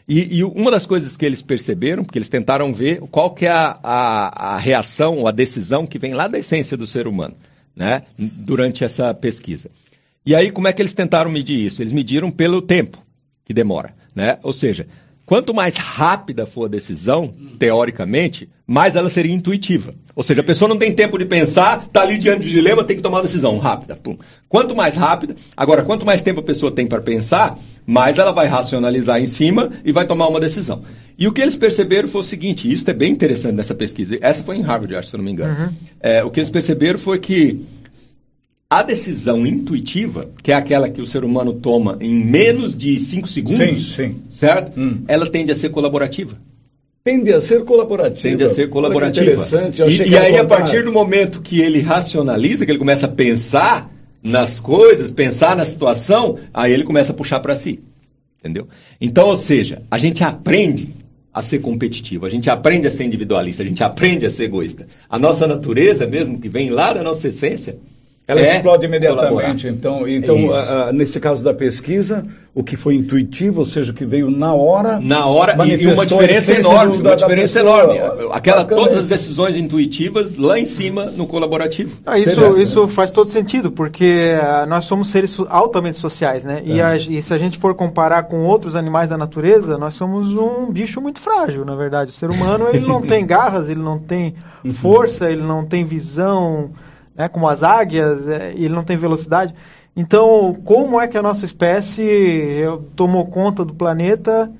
E, e, uma das coisas que eles perceberam, porque eles tentaram ver qual que é a, a, a reação ou a decisão que vem lá da essência do ser humano, né? durante essa pesquisa. E aí, como é que eles tentaram medir isso? Eles mediram pelo tempo que demora. Né? Ou seja, Quanto mais rápida for a decisão, teoricamente, mais ela seria intuitiva. Ou seja, a pessoa não tem tempo de pensar, está ali diante do dilema, tem que tomar uma decisão rápida. Pum. Quanto mais rápida, agora, quanto mais tempo a pessoa tem para pensar, mais ela vai racionalizar em cima e vai tomar uma decisão. E o que eles perceberam foi o seguinte, isso é bem interessante nessa pesquisa, essa foi em Harvard, acho, se eu não me engano. Uhum. É, o que eles perceberam foi que a decisão intuitiva, que é aquela que o ser humano toma em menos de 5 segundos, sim, sim. certo? Hum. Ela tende a ser colaborativa. Tende a ser colaborativa. Tende a ser colaborativa. Interessante. E, e aí, a partir do momento que ele racionaliza, que ele começa a pensar, nas coisas, pensar na situação, aí ele começa a puxar para si. Entendeu? Então, ou seja, a gente aprende a ser competitivo, a gente aprende a ser individualista, a gente aprende a ser egoísta. A nossa natureza, mesmo que vem lá da nossa essência, ela é explode imediatamente, então. Então, nesse caso da pesquisa, o que foi intuitivo, ou seja, o que veio na hora. Na hora, e, uma diferença enorme. Uma diferença enorme. Aquela, todas as decisões intuitivas lá em cima no colaborativo. Ah, isso, isso faz todo sentido, porque uh, nós somos seres altamente sociais, né? E, é. a, e, se a gente for comparar com outros animais da natureza, nós somos um bicho muito frágil, na verdade. O ser humano, ele não tem garras, ele não tem uhum. força, ele não tem visão né, como as águias, é, e ele não tem velocidade. Então, como é que a nossa espécie tomou conta do planeta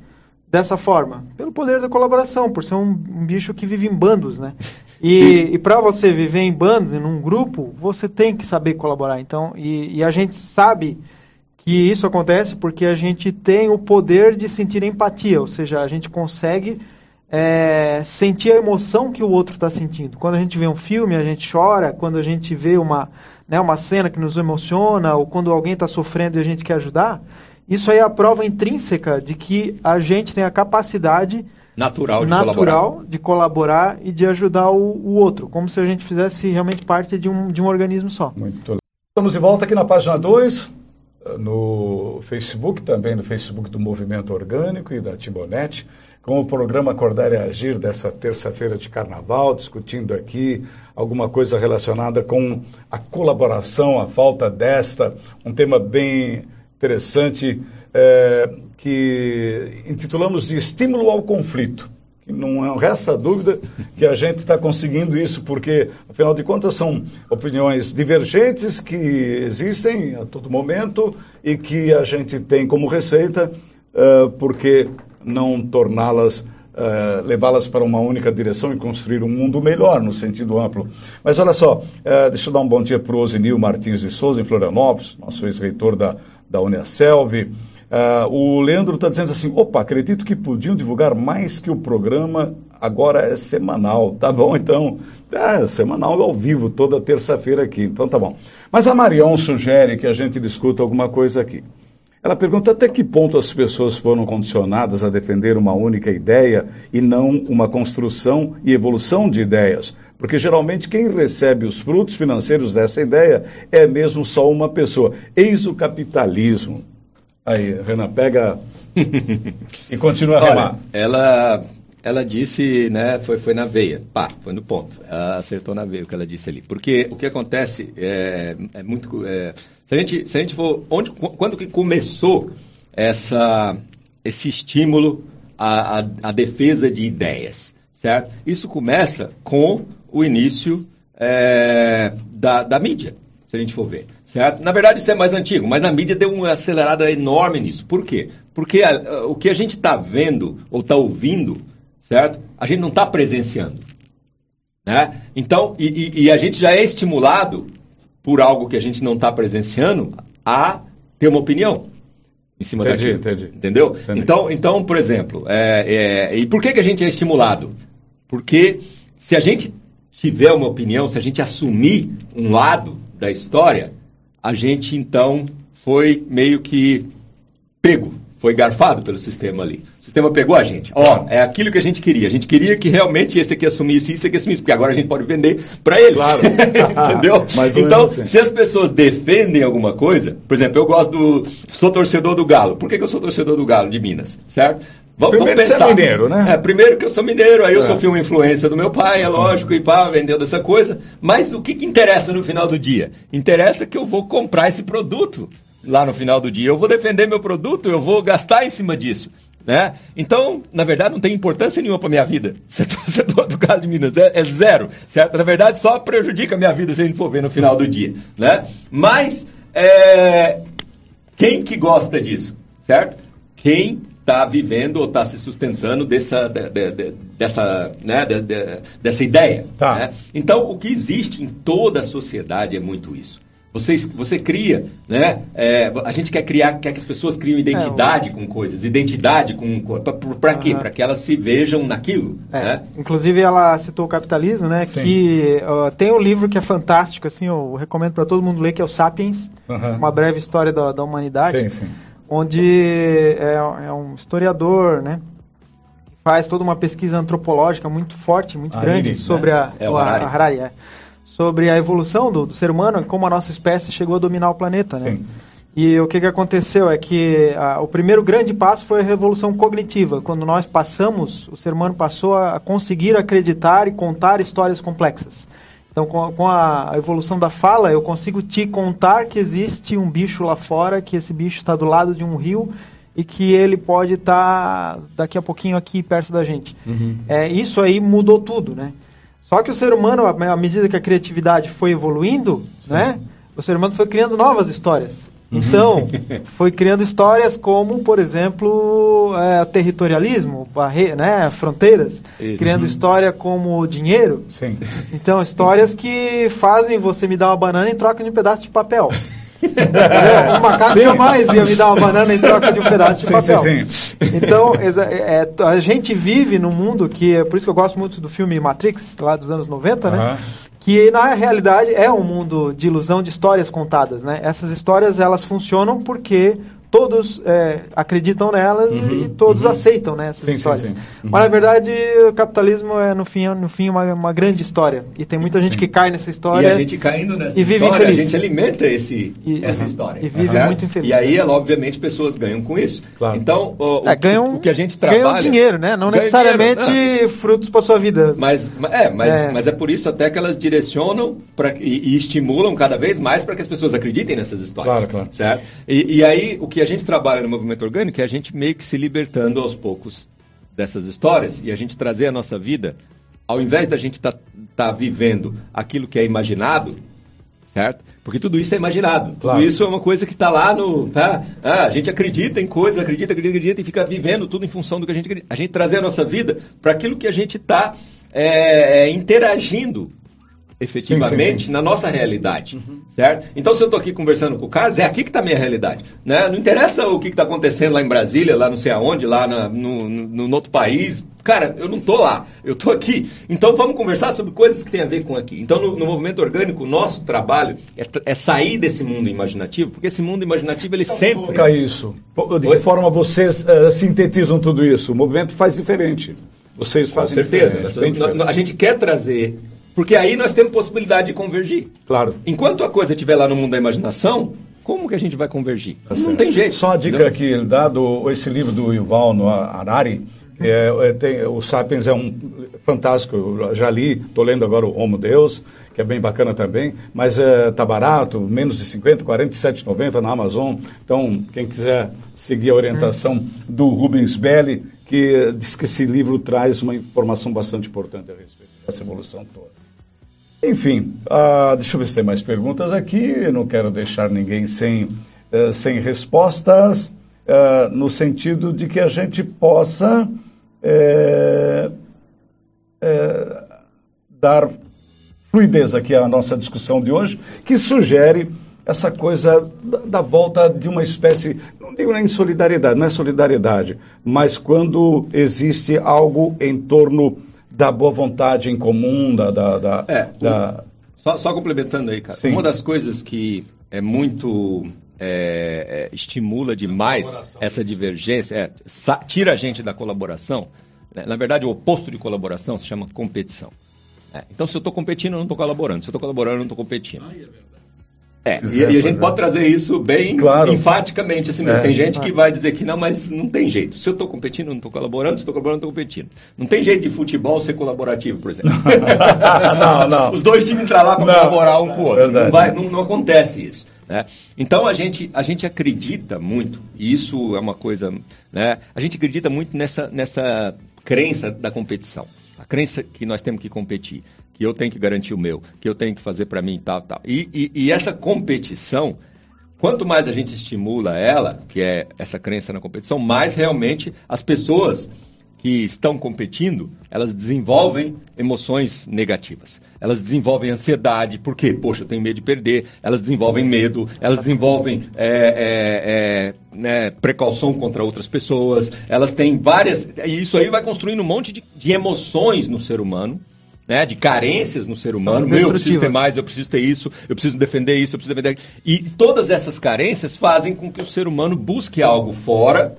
dessa forma? Pelo poder da colaboração, por ser um, um bicho que vive em bandos, né? E, e para você viver em bandos, em um grupo, você tem que saber colaborar. Então, e, e a gente sabe que isso acontece porque a gente tem o poder de sentir empatia, ou seja, a gente consegue é, sentir a emoção que o outro está sentindo. Quando a gente vê um filme, a gente chora. Quando a gente vê uma, né, uma cena que nos emociona, ou quando alguém está sofrendo e a gente quer ajudar, isso aí é a prova intrínseca de que a gente tem a capacidade natural de, natural colaborar. de colaborar e de ajudar o, o, outro, como se a gente fizesse realmente parte de um, de um organismo só. Muito legal. Estamos de volta aqui na página 2, no Facebook, também no Facebook do Movimento Orgânico e da Tibonete com o programa Acordar e Agir dessa terça-feira de carnaval, discutindo aqui alguma coisa relacionada com a colaboração, a falta desta, um tema bem interessante é, que intitulamos de estímulo ao conflito. Não resta dúvida que a gente está conseguindo isso, porque, afinal de contas, são opiniões divergentes que existem a todo momento e que a gente tem como receita, uh, porque não torná-las, uh, levá-las para uma única direção e construir um mundo melhor, no sentido amplo. Mas olha só, uh, deixa eu dar um bom dia para o Osinil Martins de Souza, em Florianópolis, nosso ex-reitor da, da Uniaselv. Uh, o Leandro está dizendo assim: opa, acredito que podiam divulgar mais que o programa agora é semanal. Tá bom, então. É, semanal ao vivo, toda terça-feira aqui. Então tá bom. Mas a Marion sugere que a gente discuta alguma coisa aqui. Ela pergunta até que ponto as pessoas foram condicionadas a defender uma única ideia e não uma construção e evolução de ideias. Porque geralmente quem recebe os frutos financeiros dessa ideia é mesmo só uma pessoa. Eis o capitalismo. Aí, Renan, pega e continua a remar. Ela ela disse, né, foi, foi na veia, pá, foi no ponto. Ela acertou na veia o que ela disse ali. Porque o que acontece é, é muito. É, se, a gente, se a gente for. Onde, quando que começou essa, esse estímulo à, à, à defesa de ideias? Certo? Isso começa com o início é, da, da mídia, se a gente for ver. Certo? Na verdade, isso é mais antigo, mas na mídia deu uma acelerada enorme nisso. Por quê? Porque a, o que a gente está vendo ou está ouvindo certo? A gente não está presenciando. Né? Então, e, e, a gente já é estimulado por algo que a gente não está presenciando a ter uma opinião em cima entendi, daquilo. Entendi. Entendeu? Entendi. Então, então, por exemplo, é, é, e por que, que a gente é estimulado? Porque se a gente tiver uma opinião, se a gente assumir um lado da história, a gente então foi meio que pego foi garfado pelo sistema ali. O sistema pegou a gente. Ó, é aquilo que a gente queria. A gente queria que realmente esse aqui assumisse isso, esse aqui assumisse, porque agora a gente pode vender para eles. Claro. Entendeu? então, assim. se as pessoas defendem alguma coisa, por exemplo, eu gosto do. sou torcedor do Galo. Por que, que eu sou torcedor do Galo de Minas? Certo? Vamos, primeiro vamos pensar. Você é mineiro, né? É, primeiro que eu sou mineiro, aí eu é. sofri uma influência do meu pai, é lógico, e pá, vendeu dessa coisa. Mas o que, que interessa no final do dia? Interessa que eu vou comprar esse produto lá no final do dia. Eu vou defender meu produto, eu vou gastar em cima disso. Né? Então, na verdade, não tem importância nenhuma para minha vida. Ser torcedor do Galo de Minas é, é, zero, certo? Na verdade, só prejudica a minha vida se a gente for ver no final do dia, né? Mas é, quem que gosta disso, certo? Quem está vivendo ou está se sustentando dessa, de, de, dessa, né, de, dessa ideia. Tá. Né? Então, o que existe em toda a sociedade é muito isso. Você, você cria, né? É, a gente quer criar, quer que as pessoas criem identidade é, com coisas, identidade com para quê? Para que elas se vejam naquilo. É, né? Inclusive ela citou o capitalismo, né? Sim. Que uh, tem um livro que é fantástico, assim, eu recomendo para todo mundo ler, que é o Sapiens, uhum. uma breve história da, da humanidade, sim, sim. Onde é, é, um historiador, né? Faz toda uma pesquisa antropológica muito forte, muito grande sobre né? a, é o Harari. A, Harari é sobre a evolução do, do, ser humano e como a nossa espécie chegou a dominar o planeta, né? Sim. E o que, que aconteceu é que a, o primeiro grande passo foi a revolução cognitiva, quando nós passamos, o ser humano passou a, a conseguir acreditar e contar histórias complexas. Então, com a, com a, evolução da fala, eu consigo te contar que existe um bicho lá fora, que esse bicho está do lado de um rio e que ele pode estar tá daqui a pouquinho aqui perto da gente. Uhum. É, isso aí mudou tudo, né? Só que o ser humano, à medida que a criatividade foi evoluindo, Sim. né? O ser humano foi criando novas histórias. Uhum. Então, foi criando histórias como, por exemplo, é, territorialismo, barre né, fronteiras, Isso. criando uhum. história como dinheiro. Sim. Então, histórias que fazem você me dar uma banana em troca de um pedaço de papel. Os macacos jamais iam me dar uma banana em troca de um pedaço de sim, papel. Sim, sim. Então, é, a gente vive num mundo que, é por isso que eu gosto muito do filme Matrix, lá dos anos 90, né? Que na realidade é um mundo de ilusão de histórias contadas, né? Essas histórias elas funcionam porque todos é, acreditam nelas uhum, e todos uhum. aceitam né, essas sim, histórias. Sim, sim. Uhum. Mas na verdade o capitalismo é no fim, no fim uma, uma grande história e tem muita gente que cai nessa história. E a gente caindo nessa e vive história, infeliz. a gente alimenta esse, e, essa história. E vive muito infeliz. E aí, obviamente, pessoas ganham com isso. Claro. Então, o, é, ganham, o que a gente trabalha... Ganham dinheiro, né? Não necessariamente dinheiro, frutos para sua vida. Mas é, mas, é. mas é por isso até que elas direcionam pra, e, e estimulam cada vez mais para que as pessoas acreditem nessas histórias. Claro, claro. Certo? E, e aí, o que a gente trabalha no movimento orgânico é a gente meio que se libertando aos poucos dessas histórias e a gente trazer a nossa vida, ao invés da gente estar tá, tá vivendo aquilo que é imaginado, certo? Porque tudo isso é imaginado. Claro. Tudo isso é uma coisa que está lá no. Tá? Ah, a gente acredita em coisas, acredita, acredita, acredita e fica vivendo tudo em função do que a gente acredita. A gente trazer a nossa vida para aquilo que a gente está é, é, interagindo efetivamente sim, sim, sim. na nossa realidade, uhum. certo? Então, se eu estou aqui conversando com o Carlos, é aqui que está a minha realidade, né? Não interessa o que está acontecendo lá em Brasília, lá não sei aonde, lá na, no, no, no, outro país. Cara, eu não estou lá, eu estou aqui. Então, vamos conversar sobre coisas que têm a ver com aqui. Então, no, no movimento orgânico, o nosso trabalho é, é, sair desse mundo imaginativo, porque esse mundo imaginativo, ele então, sempre... Colocar isso. De que forma vocês uh, sintetizam tudo isso? O movimento faz diferente. Vocês fazem Com certeza. A gente quer trazer porque aí nós temos possibilidade de convergir. Claro. Enquanto a coisa estiver lá no mundo da imaginação, como que a gente vai convergir? Tá não tem jeito. Só a dica entendeu? aqui, dado esse livro do Yuval no Harari, é, é, tem, o Sapiens é um fantástico, eu já li, estou lendo agora o Homo Deus, que é bem bacana também, mas está é, tá barato, menos de 50, 47,90 na Amazon. Então, quem quiser seguir a orientação do Rubens Belli, que diz que esse livro traz uma informação bastante importante a respeito dessa evolução toda. Enfim, uh, deixa eu ver se tem mais perguntas aqui. Eu não quero deixar ninguém sem, uh, sem respostas, uh, no sentido de que a gente possa eh, eh, dar fluidez aqui à nossa discussão de hoje, que sugere essa coisa da, da, volta de uma espécie, não digo nem solidariedade, não é solidariedade, mas quando existe algo em torno da boa vontade em comum, da. da, da, é, da... Só, só, complementando aí, cara. Sim. Uma das coisas que é muito. É, é, estimula demais essa divergência, é, tira a gente da colaboração. Né? Na verdade, o oposto de colaboração se chama competição. É, então, se eu estou competindo, eu não estou colaborando. Se eu estou colaborando, eu não estou competindo. É é, e, a gente pode trazer isso bem claro. enfaticamente assim mesmo. É. Tem gente que vai dizer que não, mas não tem jeito. Se eu estou competindo, não estou colaborando. Se estou colaborando, não estou competindo. Não tem jeito de futebol ser colaborativo, por exemplo. não, não. Os dois times entrar lá para colaborar um com o outro. Não, vai, não, não, acontece isso. Né? Então a gente, a gente acredita muito, e isso é uma coisa. Né? A gente acredita muito nessa, nessa crença da competição. A crença que nós temos que competir que eu tenho que garantir o meu, que eu tenho que fazer para mim tal, tal. E, e, e, essa competição, quanto mais a gente estimula ela, que é essa crença na competição, mais realmente as pessoas que estão competindo, elas desenvolvem emoções negativas. Elas desenvolvem ansiedade, porque, poxa, eu tenho medo de perder. Elas desenvolvem medo, elas desenvolvem é, é, é, né, precaução contra outras pessoas. Elas têm várias. E isso aí vai construindo um monte de, de emoções no ser humano. Né, de carências no ser humano. Meu, eu preciso ter mais, eu preciso ter isso, eu preciso defender isso, eu preciso defender. E todas essas carências fazem com que o ser humano busque algo fora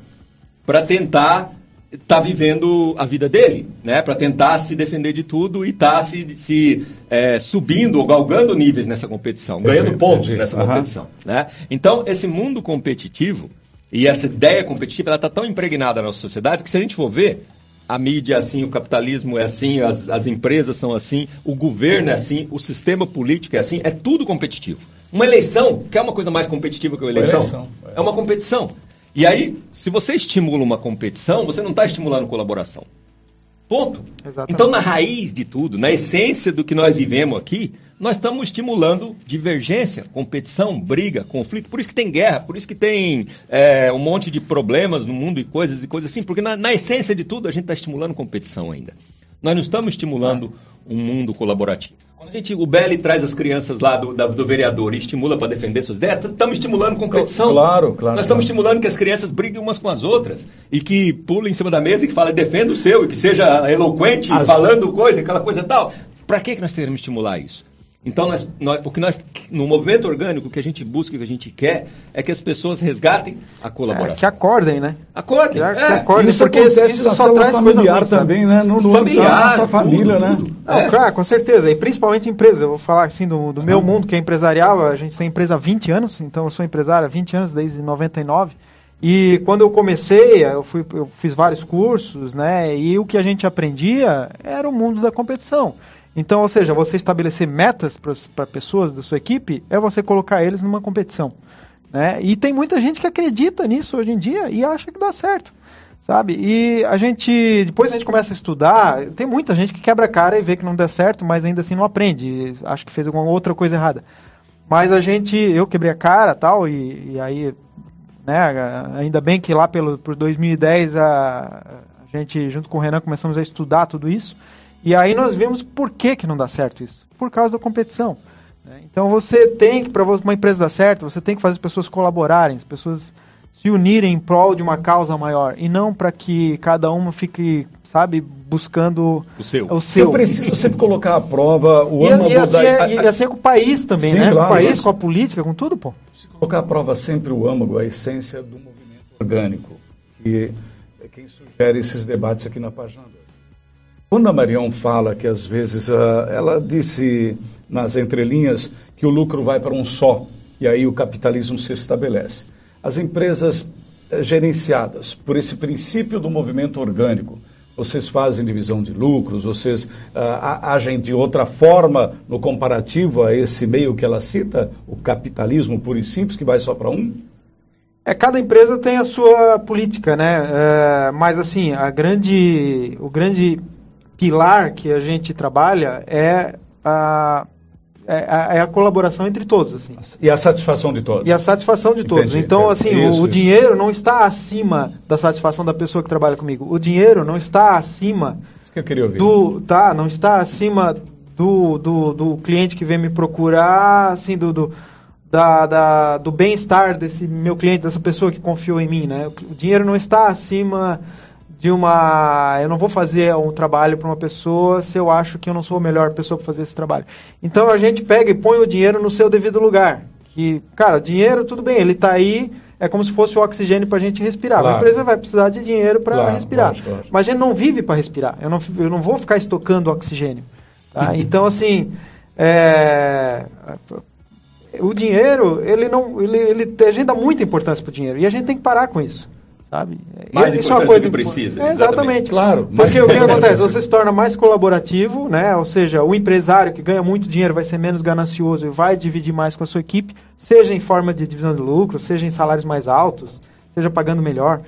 para tentar está vivendo a vida dele, né? Para tentar se defender de tudo e está se, se é, subindo ou galgando níveis nessa competição, ganhando pontos nessa uhum. competição, né? Então esse mundo competitivo e essa ideia competitiva ela está tão impregnada na nossa sociedade que se a gente for ver a mídia é assim, o capitalismo é assim, as, as empresas são assim, o governo é assim, o sistema político é assim, é tudo competitivo. Uma eleição, que é uma coisa mais competitiva que uma eleição? eleição é. é uma competição. E aí, se você estimula uma competição, você não está estimulando colaboração. Ponto. Exatamente. Então, na raiz de tudo, na essência do que nós vivemos aqui, nós estamos estimulando divergência, competição, briga, conflito. Por isso que tem guerra, por isso que tem é, um monte de problemas no mundo e coisas e coisas assim, porque na, na essência de tudo a gente está estimulando competição ainda. Nós não estamos estimulando um mundo colaborativo. Quando a gente, o Belli traz as crianças lá do, da, do vereador e estimula para defender suas ideias, estamos estimulando competição. Claro, claro. Nós estamos claro. estimulando que as crianças briguem umas com as outras e que pulem em cima da mesa e que falem, defenda o seu, e que seja eloquente, as... falando coisa, aquela coisa tal. Para que, que nós queremos estimular isso? Então, nós, nós, o que nós, no movimento orgânico, o que a gente busca, o que a gente quer, é que as pessoas resgatem a colaboração. É, que acordem, né? Acordem. Que, é. que acordem, isso porque isso só traz familiar coisa também, né? No, no familiar, nossa família, tudo, né? Tudo. É. claro, com certeza. E principalmente empresa. Eu vou falar assim do, do uhum. meu mundo, que é empresarial. A gente tem empresa há 20 anos, então eu sou empresário há 20 anos, desde 99. E quando eu comecei, eu, fui, eu fiz vários cursos, né? E o que a gente aprendia era o mundo da competição. Então, ou seja, você estabelecer metas para pessoas da sua equipe é você colocar eles numa competição. Né? E tem muita gente que acredita nisso hoje em dia e acha que dá certo. Sabe? E a gente, depois a gente começa a estudar, tem muita gente que quebra a cara e vê que não dá certo, mas ainda assim não aprende, acho que fez alguma outra coisa errada. Mas a gente, eu quebrei a cara tal, e, e aí, né, ainda bem que lá pelo, por 2010 a, a gente, junto com o Renan, começamos a estudar tudo isso. E aí nós vimos por que, que não dá certo isso. Por causa da competição. Né? Então você tem que, para uma empresa dar certo, você tem que fazer as pessoas colaborarem, as pessoas se unirem em prol de uma causa maior. E não para que cada uma fique, sabe, buscando o seu. O seu. Eu preciso sempre colocar à prova o âmago e, assim, da... É, e assim é com o país também, Sim, né? Claro, com o país, com a política, com tudo, pô. Se colocar à prova sempre o âmago, a essência do movimento orgânico, que é quem sugere esses debates aqui na página 2. Quando a Marião fala que às vezes uh, ela disse nas entrelinhas que o lucro vai para um só e aí o capitalismo se estabelece. As empresas uh, gerenciadas por esse princípio do movimento orgânico, vocês fazem divisão de lucros, vocês uh, agem de outra forma no comparativo a esse meio que ela cita, o capitalismo puro e simples, que vai só para um? É, cada empresa tem a sua política, né? É, mas assim, a grande, o grande pilar que a gente trabalha é a, é a, é a, colaboração entre todos. Assim. E a satisfação de todos. E a satisfação de Entendi. todos. Então, assim, isso, o, o dinheiro não está acima da satisfação da pessoa que trabalha comigo. O dinheiro não está acima. Isso que eu queria ouvir. Do, tá, não está acima do, do, do cliente que vem me procurar, assim, do, do da, da, do bem-estar desse meu cliente, dessa pessoa que confiou em mim, né? O dinheiro não está acima de uma. Eu não vou fazer um trabalho para uma pessoa se eu acho que eu não sou a melhor pessoa para fazer esse trabalho. Então a gente pega e põe o dinheiro no seu devido lugar. Que, cara, dinheiro, tudo bem, ele está aí, é como se fosse o oxigênio para a gente respirar. Claro. A empresa vai precisar de dinheiro para claro, respirar. Lógico, lógico. Mas a gente não vive para respirar. Eu não, eu não vou ficar estocando oxigênio. Tá? então, assim. É, o dinheiro, ele não. Ele, ele, a gente dá muita importância para o dinheiro. E a gente tem que parar com isso sabe? Mais isso é uma coisa que precisa. É, exatamente. Claro. Porque o que acontece? Você se torna mais colaborativo, né? Ou seja, o empresário que ganha muito dinheiro vai ser menos ganancioso e vai dividir mais com a sua equipe, seja em forma de divisão de lucro, seja em salários mais altos, seja pagando melhor.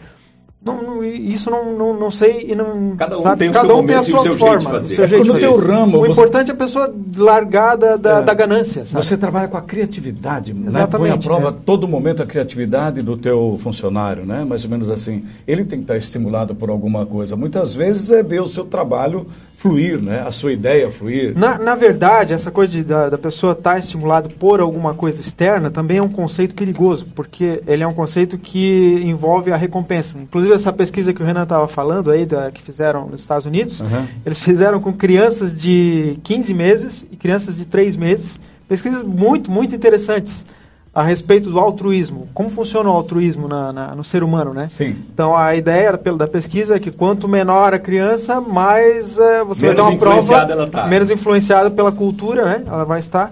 Não, não, isso não, não, não sei e não. Cada um sabe? tem o Cada seu um tem a momento e o sua seu jeito de forma. fazer. o seu É jeito de no fazer. teu ramo, O você- importante é a pessoa largar da, da, É. da ganância. Sabe? Você trabalha com a criatividade, né? põe à Exatamente, prova é. a todo momento a criatividade do teu funcionário, né? Mais ou menos assim. Ele tem que estar estimulado por alguma coisa. Muitas vezes é ver o seu trabalho fluir, né? A sua ideia fluir. Na, na verdade, essa coisa de, da, da pessoa estar estimulada por alguma coisa externa também é um conceito perigoso, porque ele é um conceito que envolve a recompensa. Inclusive, essa pesquisa que o Renan estava falando aí, da, que fizeram nos Estados Unidos, Uhum. eles fizeram com crianças de 15 meses e crianças de 3 meses. Pesquisas muito, muito interessantes a respeito do altruísmo. Como funciona o altruísmo na, na- no ser humano, né? Sim. Então a ideia era, pelo da pesquisa é que quanto menor a criança, mais eh, você Menos vai dar uma prova ela tá. menos influenciada pela cultura, né? Ela vai estar.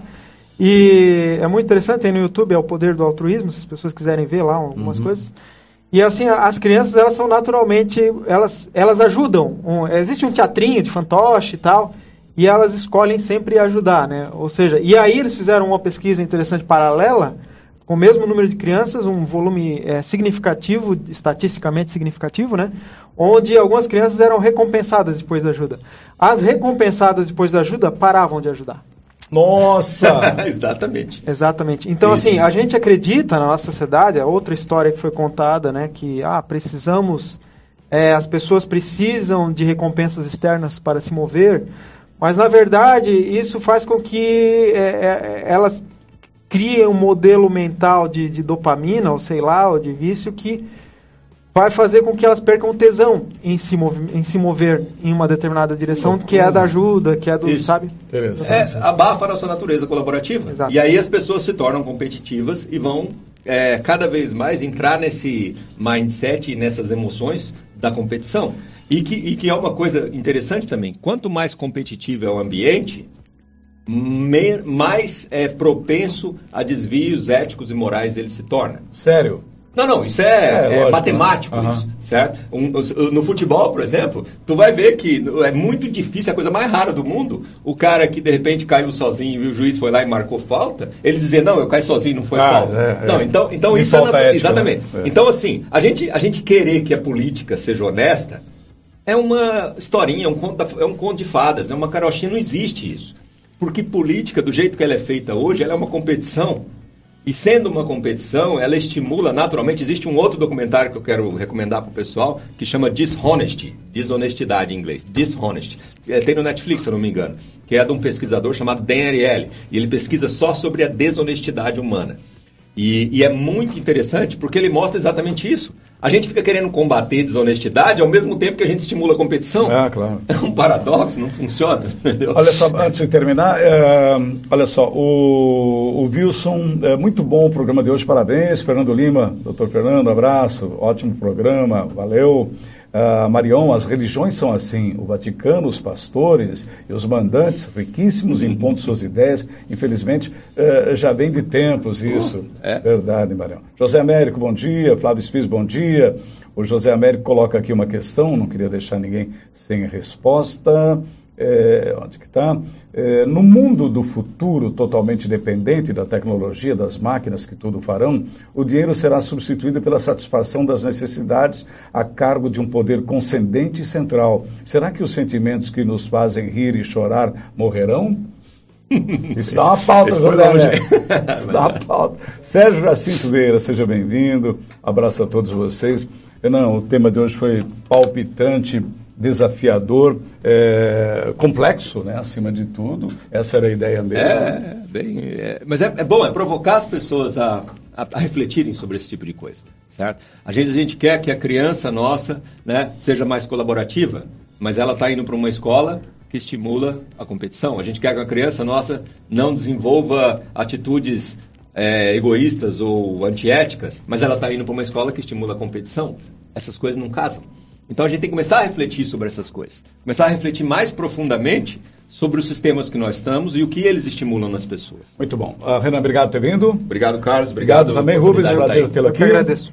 E é muito interessante, tem no YouTube é o poder do altruísmo, se as pessoas quiserem ver lá algumas coisas. E assim, as crianças elas são naturalmente, elas elas ajudam. Um- existe um teatrinho de fantoche e tal, e elas escolhem sempre ajudar, né? Ou seja, e aí eles fizeram uma pesquisa interessante paralela com o mesmo número de crianças, um volume eh, significativo, estatisticamente significativo, né? Onde algumas crianças eram recompensadas depois da ajuda. As recompensadas depois da ajuda paravam de ajudar. Nossa! Exatamente. Exatamente. Então, Isso. assim, a gente acredita na nossa sociedade, é outra história que foi contada, né? Que, ah, precisamos, é, as pessoas precisam de recompensas externas para se mover, mas, na verdade, isso faz com que é, é, elas criem um modelo mental de, de dopamina, ou sei lá, ou de vício, que vai fazer com que elas percam o tesão em se, mover, em se mover em uma determinada direção, que é a da ajuda, que é do, Isso. sabe? É, abafa a nossa natureza colaborativa. Exato. E aí as pessoas se tornam competitivas e vão é, cada vez mais entrar nesse mindset e nessas emoções da competição. E que, e que é uma coisa interessante também. Quanto mais competitivo é o ambiente, me- mais é propenso a desvios éticos e morais ele se torna. Sério. Não, não, isso É, é, é lógico, matemático, né? isso, certo? Um- no futebol, por exemplo, tu vai ver que é muito difícil, a coisa mais rara do mundo, o cara que de repente caiu sozinho e o juiz foi lá e marcou falta, ele dizer, não, eu caí sozinho, não foi Ah, falta. é, é. Não, então, então isso é natu- ética, Exatamente. né? Então, assim, a gente, a gente querer que a política seja honesta é uma historinha, é um conto, da- é um conto de fadas, é uma carochinha, não existe isso. Porque política, do jeito que ela é feita hoje, ela é uma competição. E sendo uma competição, ela estimula naturalmente. Existe um outro documentário que eu quero recomendar para o pessoal que chama Dishonesty, desonestidade em inglês, Dishonest. É, tem no Netflix, se eu não me engano, que é de um pesquisador chamado Dan Ariely. E ele pesquisa só sobre a desonestidade humana. E, e é muito interessante porque ele mostra exatamente isso. A gente fica querendo combater desonestidade ao mesmo tempo que a gente estimula a competição. Ah, claro. É um paradoxo, não funciona. Entendeu? Olha só, antes de terminar, é, olha só, o, o Wilson, é muito bom o programa de hoje, parabéns. Fernando Lima, doutor Fernando, abraço, ótimo programa, valeu. Ah, Marion, as religiões são assim, o Vaticano, os pastores e os mandantes, riquíssimos em pontos suas ideias, infelizmente, eh, já vem de tempos isso. é? Verdade, Marion. José Américo, bom dia. Flávio Espírito, bom dia. O José Américo coloca aqui uma questão, não queria deixar ninguém sem resposta. É, onde que está? no mundo do futuro, totalmente dependente da tecnologia, das máquinas que tudo farão, o dinheiro será substituído pela satisfação das necessidades a cargo de um poder concedente e central. Será que os sentimentos que nos fazem rir e chorar morrerão? Isso dá uma pauta, José. Américo. Isso dá uma pauta. Sérgio Jacinto Vieira, seja bem-vindo. Abraço a todos vocês. Não, o tema de hoje foi palpitante, desafiador, é, complexo, né? Acima de tudo. Essa era a ideia mesmo. É, bem, é, mas é, é bom, é provocar as pessoas a, a, a refletirem sobre esse tipo de coisa, certo? A gente, a gente quer que a criança nossa né, seja mais colaborativa, mas ela está indo para uma escola que estimula a competição. A gente quer que a criança nossa não desenvolva atitudes é, egoístas ou antiéticas, mas ela está indo para uma escola que estimula a competição. Essas coisas não casam. Então a gente tem que começar a refletir sobre essas coisas. Começar a refletir mais profundamente sobre os sistemas que nós estamos e o que eles estimulam nas pessoas. Muito bom. Ah, Renan, obrigado por ter vindo. Obrigado, Carlos. Obrigado, também, Rubens. De Prazer tê-lo Eu que aqui. agradeço.